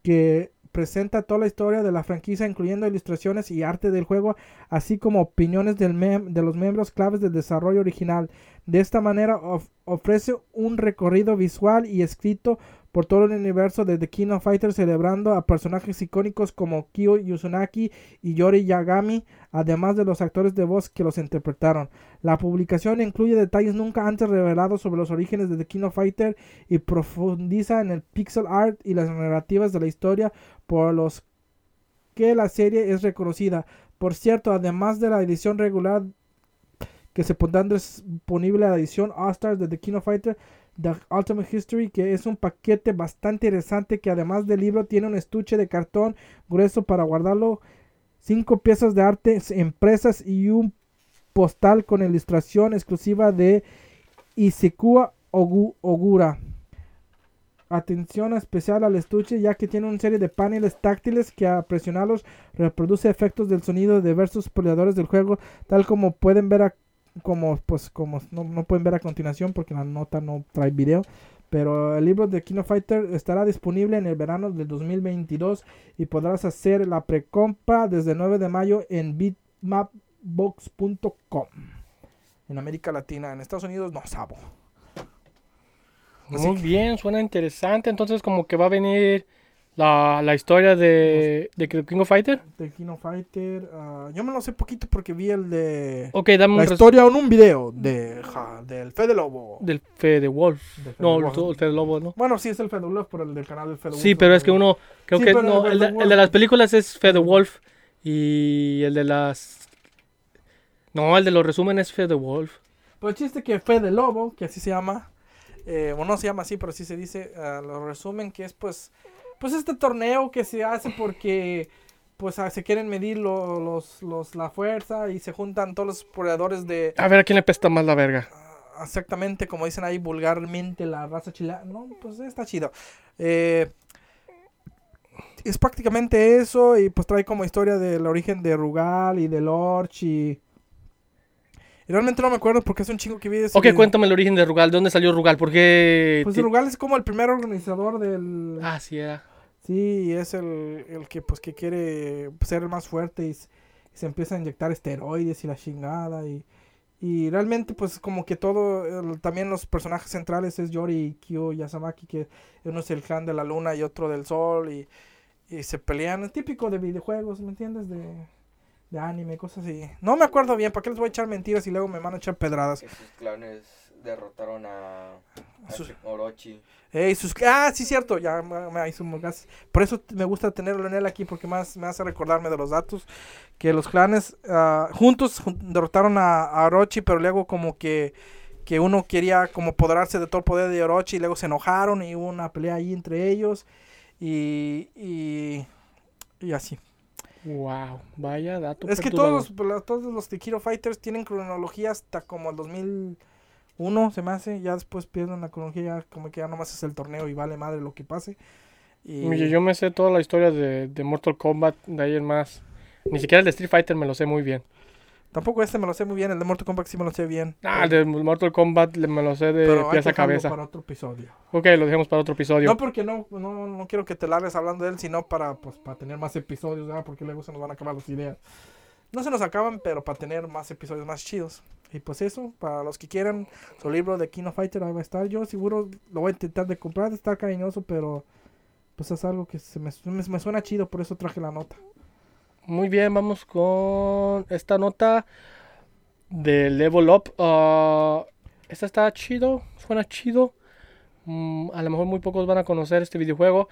Speaker 1: que presenta toda la historia de la franquicia, incluyendo ilustraciones y arte del juego, así como opiniones del de los miembros claves del desarrollo original. De esta manera of- ofrece un recorrido visual y escrito por todo el universo de The King of Fighters celebrando a personajes icónicos como Kyo Yusunaki y Yori Yagami, además de los actores de voz que los interpretaron. La publicación incluye detalles nunca antes revelados sobre los orígenes de The King Fighter y profundiza en el pixel art y las narrativas de la historia por los que la serie es reconocida. Por cierto, además de la edición regular que se pondrá disponible la edición All Stars de The King Fighter, The Ultimate History, que es un paquete bastante interesante que además del libro tiene un estuche de cartón grueso para guardarlo, cinco piezas de arte impresas y un postal con ilustración exclusiva de Isekua Ogu- Ogura. Atención especial al estuche ya que tiene una serie de paneles táctiles que a presionarlos reproduce efectos del sonido de diversos peleadores del juego, tal como pueden ver a, como pues como no, no pueden ver a continuación porque la nota no trae video. Pero el libro de King of Fighter estará disponible en el verano del 2022 y podrás hacer la precompra desde el 9 de mayo en bitmapbox.com. En América Latina, en Estados Unidos no sabo. Así
Speaker 2: Muy
Speaker 1: que-
Speaker 2: bien, suena interesante. Entonces, como que va a venir la, la historia de, de King of Fighter.
Speaker 1: De King of Fighter, ah, yo me lo sé poquito porque vi el de
Speaker 2: Ok, dame un
Speaker 1: la historia en un video de ja, del Fede Lobo.
Speaker 2: del Fede Wolf.
Speaker 1: De Fede
Speaker 2: No, el,
Speaker 1: Lobo.
Speaker 2: el Fede Lobo, ¿no?
Speaker 1: Bueno, sí es el Fede Wolf por el del canal del Fede
Speaker 2: Sí,
Speaker 1: Wolf,
Speaker 2: pero es que
Speaker 1: pero-
Speaker 2: uno, creo
Speaker 1: Sí,
Speaker 2: que
Speaker 1: pero
Speaker 2: no,
Speaker 1: el
Speaker 2: de,
Speaker 1: Fede
Speaker 2: el de
Speaker 1: Wolf.
Speaker 2: las películas es Fede Wolf y el de las... No, el de los resúmenes es Fede Wolf.
Speaker 1: Pues el chiste que Fede Lobo, que así se llama, eh, bueno, no se llama así, pero así se dice, ah, lo resumen que es pues, pues este torneo que se hace porque pues ah, se quieren medir lo- los, los, la fuerza y se juntan todos los peleadores de,
Speaker 2: A ver a quién le pesta más la verga.
Speaker 1: ah, exactamente como dicen ahí vulgarmente la raza chilena. No, pues está chido. Eh, es prácticamente eso y pues trae como historia del origen de Rugal y de Lorch y... y realmente no me acuerdo porque es un chingo que vi
Speaker 2: Ok,
Speaker 1: video.
Speaker 2: cuéntame el origen de Rugal. ¿De dónde salió Rugal? ¿Por qué...?
Speaker 1: Pues Rugal es como el primer organizador del...
Speaker 2: Ah, sí era.
Speaker 1: Sí, es el, el que pues que quiere ser el más fuerte y, y se empieza a inyectar esteroides y la chingada y, y realmente pues como que todo, el- también los personajes centrales es Yori y Kyo Yasamaki que uno es el clan de la luna y otro del sol y, y se pelean, es típico de videojuegos, ¿me entiendes? De, de anime, cosas así. No me acuerdo bien, ¿para qué les voy a echar mentiras y luego me van a echar pedradas?
Speaker 3: Esos clanes derrotaron a, a
Speaker 1: Sus-
Speaker 3: Orochi.
Speaker 1: Ey, sus... Ah, sí, cierto. Ya me, hizo un gas. Por eso me gusta tenerlo en él aquí, porque más me hace recordarme de los datos. Que los clanes ah, juntos jun- derrotaron a, a Orochi, pero luego como que, que uno quería como apoderarse de todo el poder de Orochi, y luego se enojaron y hubo una pelea ahí entre ellos. Y, y, y así.
Speaker 2: Wow, vaya dato.
Speaker 1: Es que todos, los- todos los de Kiro Fighters tienen cronología hasta como el 2001, se me hace. Ya después pierden la cronología, ya como que ya nomás es el torneo y vale madre lo que pase. Y
Speaker 2: Oye, Yo me sé toda la historia de, de Mortal Kombat, de ahí en más. Ni siquiera el de Street Fighter me lo sé muy bien.
Speaker 1: Tampoco este me lo sé muy bien, el de Mortal Kombat sí me lo sé bien.
Speaker 2: Ah, el de Mortal Kombat me lo sé de
Speaker 1: pero hay
Speaker 2: pies
Speaker 1: que
Speaker 2: a cabeza.
Speaker 1: para otro episodio.
Speaker 2: Ok, lo dejemos para otro episodio.
Speaker 1: No porque no, no, no quiero que te largues hablando de él, sino para, pues, para tener más episodios, ¿verdad? porque luego se nos van a acabar las ideas. No se nos acaban, pero para tener más episodios más chidos. Y pues eso, para los que quieran, su libro de Kino Fighter ahí va a estar. Yo seguro lo voy a intentar de comprar, está cariñoso, pero pues es algo que se me, me, me suena chido, por eso traje la nota.
Speaker 2: Muy bien, vamos con esta nota de Level Up. Ah, esta está chido, suena chido. Mm, a lo mejor muy pocos van a conocer este videojuego.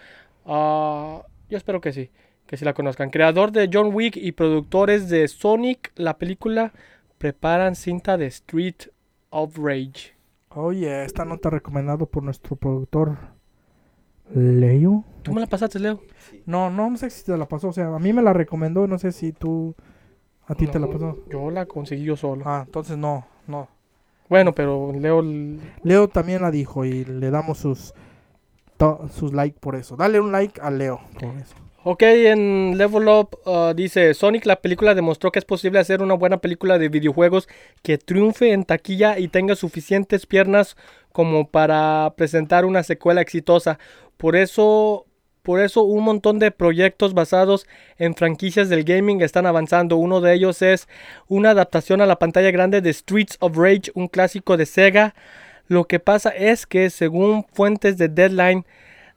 Speaker 2: Ah, yo espero que sí, que sí la conozcan. Creador de John Wick y productores de Sonic, la película, preparan cinta de Street of Rage.
Speaker 1: Oye, esta nota recomendado por nuestro productor Leo.
Speaker 2: ¿Tú me la pasaste, Leo?
Speaker 3: Sí.
Speaker 1: No, no, no sé si te la pasó, o sea, a mí me la recomendó, no sé si tú, a ti te la pasó.
Speaker 2: Yo la conseguí yo solo.
Speaker 1: Ah, entonces no, no.
Speaker 2: Bueno, pero Leo
Speaker 1: Leo también la dijo y le damos sus to- sus like por eso. Dale un like a Leo por eso.
Speaker 2: Ok, en Level Up uh, dice, Sonic la película demostró que es posible hacer una buena película de videojuegos que triunfe en taquilla y tenga suficientes piernas como para presentar una secuela exitosa. Por eso, por eso un montón de proyectos basados en franquicias del gaming están avanzando. Uno de ellos es una adaptación a la pantalla grande de Streets of Rage, un clásico de Sega. Lo que pasa es que según fuentes de Deadline,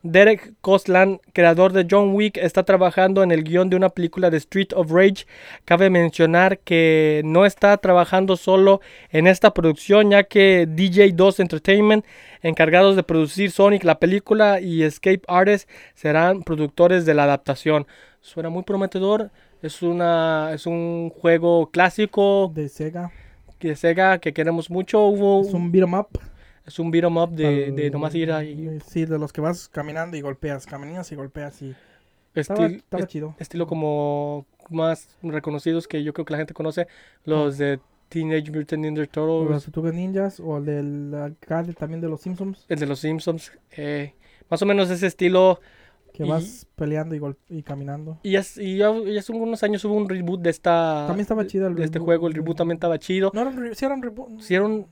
Speaker 2: Derek Koslan, creador de John Wick, está trabajando en el guion de una película de Street of Rage. Cabe mencionar que no está trabajando solo en esta producción, ya que DJ2 Entertainment, encargados de producir Sonic la película, y Escape Artists serán productores de la adaptación. Suena muy prometedor. Es, una, es un juego clásico
Speaker 1: De Sega.
Speaker 2: de Sega que queremos mucho. Hubo,
Speaker 1: Es un beat 'em up.
Speaker 2: Es un beat 'em up de, de nomás ir ahí.
Speaker 1: Sí, de los que vas caminando y golpeas, caminas y golpeas y estaba,
Speaker 2: Estil-
Speaker 1: estaba
Speaker 2: est-
Speaker 1: chido.
Speaker 2: estilo como más reconocidos que yo creo que la gente conoce, los de Teenage Mutant Ninja
Speaker 1: Los
Speaker 2: Turtles,
Speaker 1: Tortugas Ninjas o el del alcalde también de los Simpsons,
Speaker 2: el de los Simpsons, eh, más o menos ese estilo.
Speaker 1: Que
Speaker 2: Y-
Speaker 1: vas peleando y, y caminando.
Speaker 2: Y, es- y hace unos años hubo un reboot de esta
Speaker 1: También estaba chido el
Speaker 2: de este juego, el reboot también estaba chido.
Speaker 1: No era un re- sí era un reboot.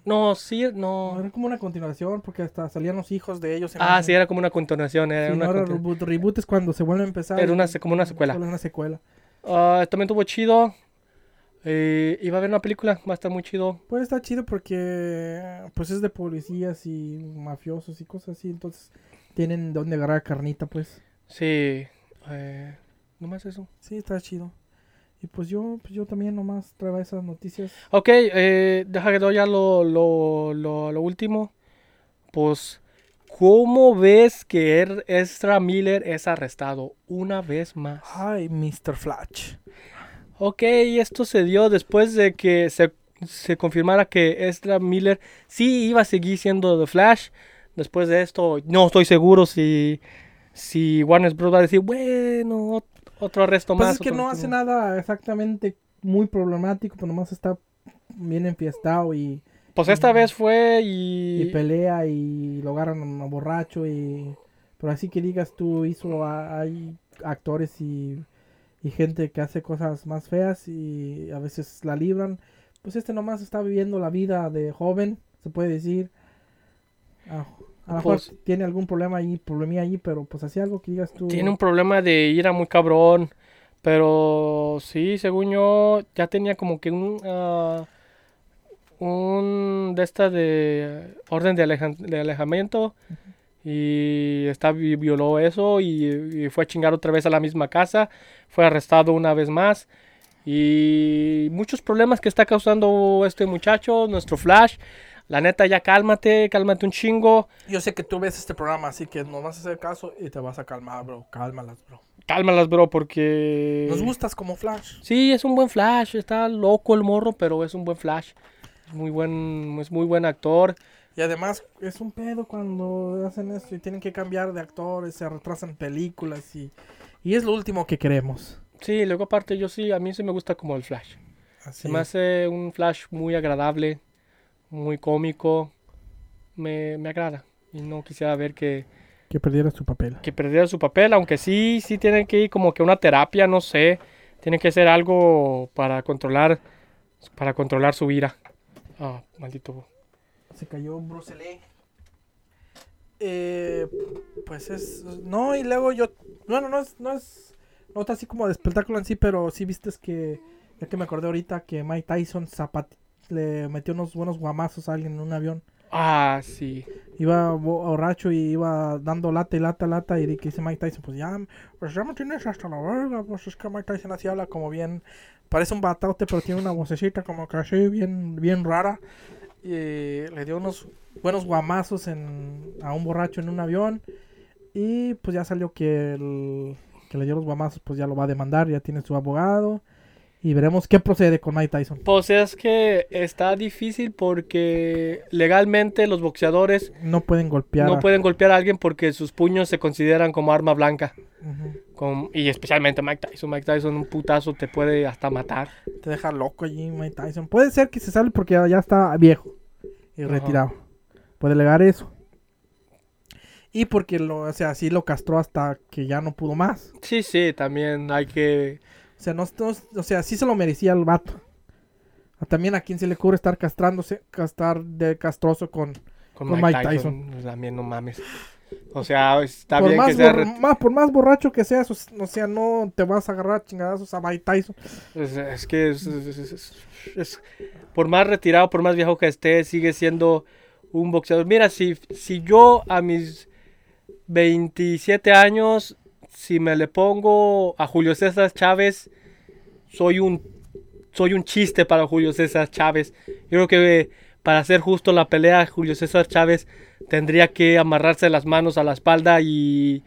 Speaker 2: No, sí,
Speaker 1: No,
Speaker 2: no.
Speaker 1: era como una continuación porque hasta salían los hijos de ellos.
Speaker 2: Ah, sí, era como una continuación, era
Speaker 1: Sí,
Speaker 2: una
Speaker 1: no era
Speaker 2: continu-
Speaker 1: reboot. Reboot es cuando se vuelve a empezar.
Speaker 2: Era una
Speaker 1: y-
Speaker 2: como una secuela.
Speaker 1: Una secuela.
Speaker 2: Ah, también tuvo chido. Eh, iba a haber una película, va a estar muy chido.
Speaker 1: Pues está chido porque pues es de policías y mafiosos y cosas así, entonces tienen donde agarrar carnita, pues.
Speaker 2: Sí, eh, nomás eso.
Speaker 1: Sí, está chido. Y pues yo, pues yo también nomás traía esas noticias.
Speaker 2: Ok, eh, deja que doy ya lo, lo, lo, lo último. Pues, ¿cómo ves que Er- Ezra Miller es arrestado una vez más?
Speaker 1: Ay, Mr. Flash.
Speaker 2: Ok, esto se dio después de que se, se confirmara que Ezra Miller sí iba a seguir siendo The Flash. Después de esto, no estoy seguro si, si Warner Bros. va a decir, bueno, ot- otro arresto
Speaker 1: Pues
Speaker 2: más.
Speaker 1: es que no hace
Speaker 2: más".
Speaker 1: nada exactamente muy problemático, pero nomás está bien enfiestado y,
Speaker 2: Pues esta vez fue y...
Speaker 1: y pelea y lo agarran a borracho y... Pero así que digas tú, hizo, a- hay actores y, y gente que hace cosas más feas y a veces la libran. Pues este nomás está viviendo la vida de joven, se puede decir. Ah, a lo mejor
Speaker 2: Pues-
Speaker 1: tiene algún problema ahí, problemilla ahí, pero pues así algo que digas tú.
Speaker 2: Tiene un problema de ira muy cabrón. Pero sí, según yo, ya tenía como que un. ah, un. de esta de. orden de, alejan- de alejamiento. Y está, vi- violó eso y, y fue a chingar otra vez a la misma casa. Fue arrestado una vez más. Y muchos problemas que está causando este muchacho, nuestro Flash. La neta, ya cálmate, cálmate un chingo.
Speaker 1: Yo sé que tú ves este programa, así que nos vas a hacer caso y te vas a calmar, bro. Cálmalas, bro.
Speaker 2: Cálmalas, bro, porque...
Speaker 1: Nos gustas como Flash.
Speaker 2: Sí, es un buen Flash. Está loco el morro, pero es un buen Flash. Es muy buen, es muy buen actor.
Speaker 1: Y además es un pedo cuando hacen eso y tienen que cambiar de actores, se retrasan películas y, y es lo último que queremos.
Speaker 2: Sí, luego aparte yo sí, a mí sí me gusta como el Flash.
Speaker 1: Así
Speaker 2: Se me hace un Flash muy agradable, muy cómico. Me, me agrada. Y no quisiera ver que,
Speaker 1: Que perdieras tu papel.
Speaker 2: que perdiera su papel, aunque sí, sí tiene que ir como que a una terapia, no sé. Tiene que hacer algo para controlar, para controlar su ira. Ah, maldito.
Speaker 1: Se cayó Bruce Lee. Eh, pues es. No, y luego yo. Bueno, no es. No es. No está así como de espectáculo en sí, pero sí viste que. Ya que me acordé ahorita que Mike Tyson zapat- le metió unos buenos guamazos a alguien en un avión.
Speaker 2: Ah, sí.
Speaker 1: Iba bo- borracho y iba dando lata y lata, lata. Y dice Mike Tyson: Pues ya, pues ya me tienes hasta la verga. Pues es que Mike Tyson así habla como bien. Parece un bataute, pero tiene una vocecita como que así, bien, bien rara. Y le dio unos buenos guamazos en, a un borracho en un avión. Y pues ya salió que el que le dio los guamazos, pues ya lo va a demandar, ya tiene su abogado. Y veremos qué procede con Mike Tyson.
Speaker 2: Pues es que está difícil porque legalmente los boxeadores
Speaker 1: No pueden golpear.
Speaker 2: no
Speaker 1: a-
Speaker 2: pueden golpear a alguien porque sus puños se consideran como arma blanca. Con- y especialmente Mike Tyson. Mike Tyson, un putazo te puede hasta matar.
Speaker 1: Te deja loco allí Mike Tyson. Puede ser que se sale porque ya, ya está viejo y retirado. Puede alegar eso. Y porque lo, o sea, sí lo castró hasta que ya no pudo más.
Speaker 2: Sí, sí, también hay que.
Speaker 1: O sea, no, no- o sea, sí se lo merecía el vato. También a quien se le ocurre estar castrándose, castar de castroso con...
Speaker 2: Con,
Speaker 1: Con
Speaker 2: Mike,
Speaker 1: Mike
Speaker 2: Tyson. También no mames. O sea, está
Speaker 1: por,
Speaker 2: bien
Speaker 1: más
Speaker 2: que sea.
Speaker 1: bor-
Speaker 2: re-
Speaker 1: más- por más borracho que seas, o sea, no te vas a agarrar chingadazos a Mike Tyson.
Speaker 2: Es, es que es- por más retirado, por más viejo que esté, sigue siendo un boxeador. Mira, si, si yo a mis 27 años, si me le pongo a Julio César Chávez, soy un, soy un chiste para Julio César Chávez. Yo creo que eh, para hacer justo la pelea, Julio César Chávez tendría que amarrarse las manos a la espalda y,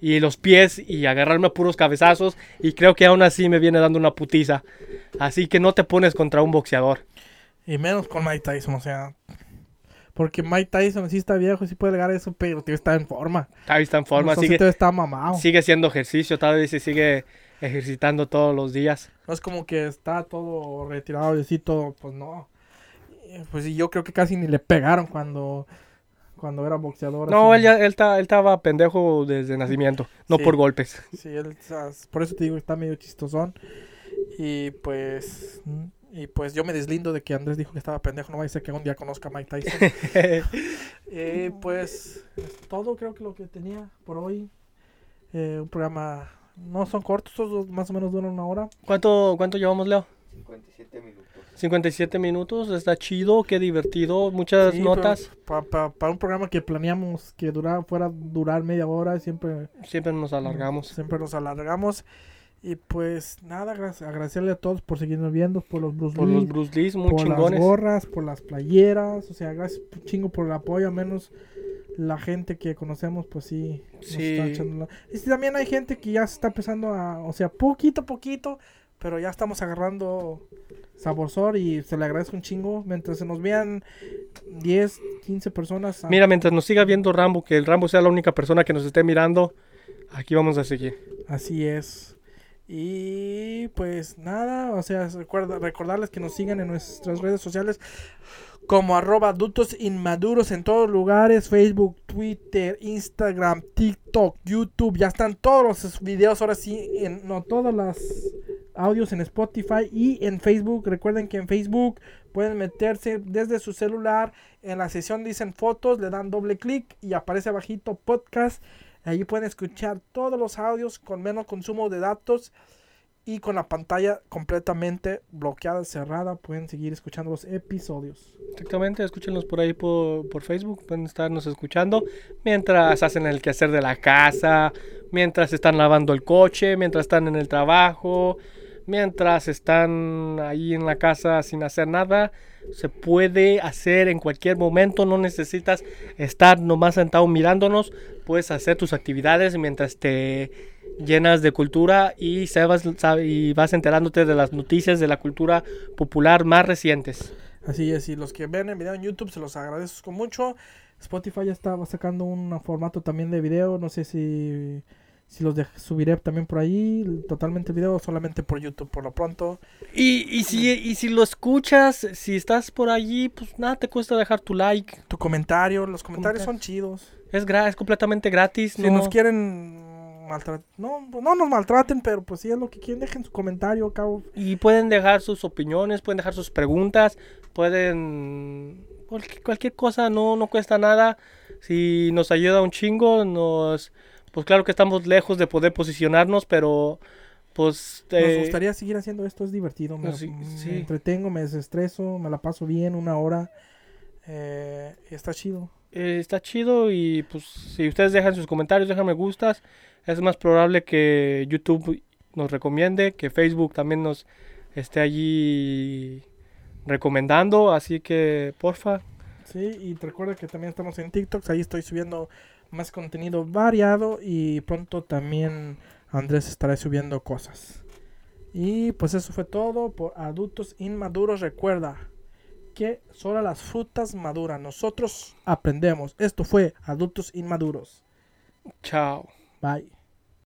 Speaker 2: y los pies y agarrarme a puros cabezazos. Y creo que aún así me viene dando una putiza. Así que no te pones contra un boxeador.
Speaker 1: Y menos con Mike o sea... Porque Mike Tyson sí está viejo, sí puede alegar eso, pero tío está en forma.
Speaker 2: Todavía está en forma, sigue,
Speaker 1: está mamado.
Speaker 2: sigue haciendo ejercicio, todavía se sigue ejercitando todos los días.
Speaker 1: No es como que está todo retirado y así todo, pues no. Eh, Pues sí, yo creo que casi ni le pegaron cuando, cuando era boxeador.
Speaker 2: No,
Speaker 1: así.
Speaker 2: él, ya, él, ta- él estaba pendejo desde nacimiento, no
Speaker 1: Sí.
Speaker 2: por golpes.
Speaker 1: Sí, él, por eso te digo, está medio chistosón. Y pues, mm, y pues yo me deslindo de que Andrés dijo que estaba pendejo. No vaya a ser que un día conozca a Mike Tyson. (laughs) Eh, pues, es todo creo que lo que tenía por hoy. Eh, un programa, no son cortos, estos más o menos duran una hora.
Speaker 2: ¿Cuánto, ¿Cuánto llevamos, Leo?
Speaker 3: 57 minutos.
Speaker 2: 57 minutos, está chido, qué divertido, muchas
Speaker 1: Sí,
Speaker 2: notas.
Speaker 1: pero pa- pa- para un programa que planeamos que durara, fuera a durar media hora, siempre,
Speaker 2: Siempre nos alargamos.
Speaker 1: siempre nos alargamos. Y pues nada, gra- agradecerle a todos por seguirnos viendo, por los Bruce
Speaker 2: Por
Speaker 1: Lee,
Speaker 2: los Bruce Lee, muy
Speaker 1: por
Speaker 2: chingones.
Speaker 1: las gorras, por las playeras, o sea, gracias un chingo por el apoyo, al menos la gente que conocemos, pues sí, nos
Speaker 2: Sí.
Speaker 1: está echando la- Y también hay gente que ya se está empezando a, o sea, poquito a poquito, pero ya estamos agarrando saborzor y se le agradezco un chingo. Mientras se nos vean 10, 15 personas. ah,
Speaker 2: Mira, mientras nos siga viendo Rambo, que el Rambo sea la única persona que nos esté mirando, aquí vamos a seguir.
Speaker 1: Así es. Y pues nada, o sea, recuerda, recordarles que nos sigan en nuestras redes sociales como arroba adultos inmaduros en todos lugares, Facebook, Twitter, Instagram, TikTok, YouTube, ya están todos los videos ahora sí, en, no todos los audios en Spotify y en Facebook. Recuerden que en Facebook pueden meterse desde su celular, en la sesión dicen fotos, le dan doble clic y aparece abajito podcast. Allí pueden escuchar todos los audios con menos consumo de datos y con la pantalla completamente bloqueada, cerrada. Pueden seguir escuchando los episodios.
Speaker 2: Exactamente, escúchenos por ahí por, por Facebook, pueden estarnos escuchando mientras hacen el quehacer de la casa, mientras están lavando el coche, mientras están en el trabajo, mientras están ahí en la casa sin hacer nada. Se puede hacer en cualquier momento, no necesitas estar nomás sentado mirándonos. Puedes hacer tus actividades mientras te llenas de cultura y, sabes, sabe- y vas enterándote de las noticias de la cultura popular más recientes.
Speaker 1: Así es, y los que ven el video en YouTube se los agradezco mucho. Spotify ya estaba sacando un formato también de video, no sé si, si los de- subiré también por ahí, totalmente video, o solamente por YouTube por lo pronto.
Speaker 2: Y, y, si, y si lo escuchas, si estás por allí, pues nada te cuesta dejar tu like.
Speaker 1: Tu comentario, los comentarios
Speaker 2: Comenta-
Speaker 1: son chidos.
Speaker 2: Es, gra- es completamente gratis.
Speaker 1: Si
Speaker 2: no-
Speaker 1: nos quieren no, no nos maltraten, pero pues si es lo que quieren, dejen su comentario, cabo.
Speaker 2: Y pueden dejar sus opiniones, pueden dejar sus preguntas, pueden... Cualquier, cualquier cosa no, no cuesta nada. Si nos ayuda un chingo, nos... Pues claro que estamos lejos de poder posicionarnos, pero pues...
Speaker 1: Nos
Speaker 2: eh,
Speaker 1: gustaría seguir haciendo esto, es divertido, me,
Speaker 2: no, sí,
Speaker 1: me
Speaker 2: sí.
Speaker 1: entretengo, me desestreso, me la paso bien una hora. Eh, está chido.
Speaker 2: eh, está chido y pues si ustedes dejan sus comentarios, dejan me gustas, es más probable que YouTube nos recomiende, que Facebook también nos esté allí recomendando, así que porfa,
Speaker 1: Sí, y te recuerda que también estamos en TikTok, ahí estoy subiendo más contenido variado y pronto también Andrés estará subiendo cosas. Y pues eso fue todo por adultos inmaduros. Recuerda que solo las frutas maduran. Nosotros aprendemos. Esto fue adultos inmaduros.
Speaker 2: chao.
Speaker 1: Bye.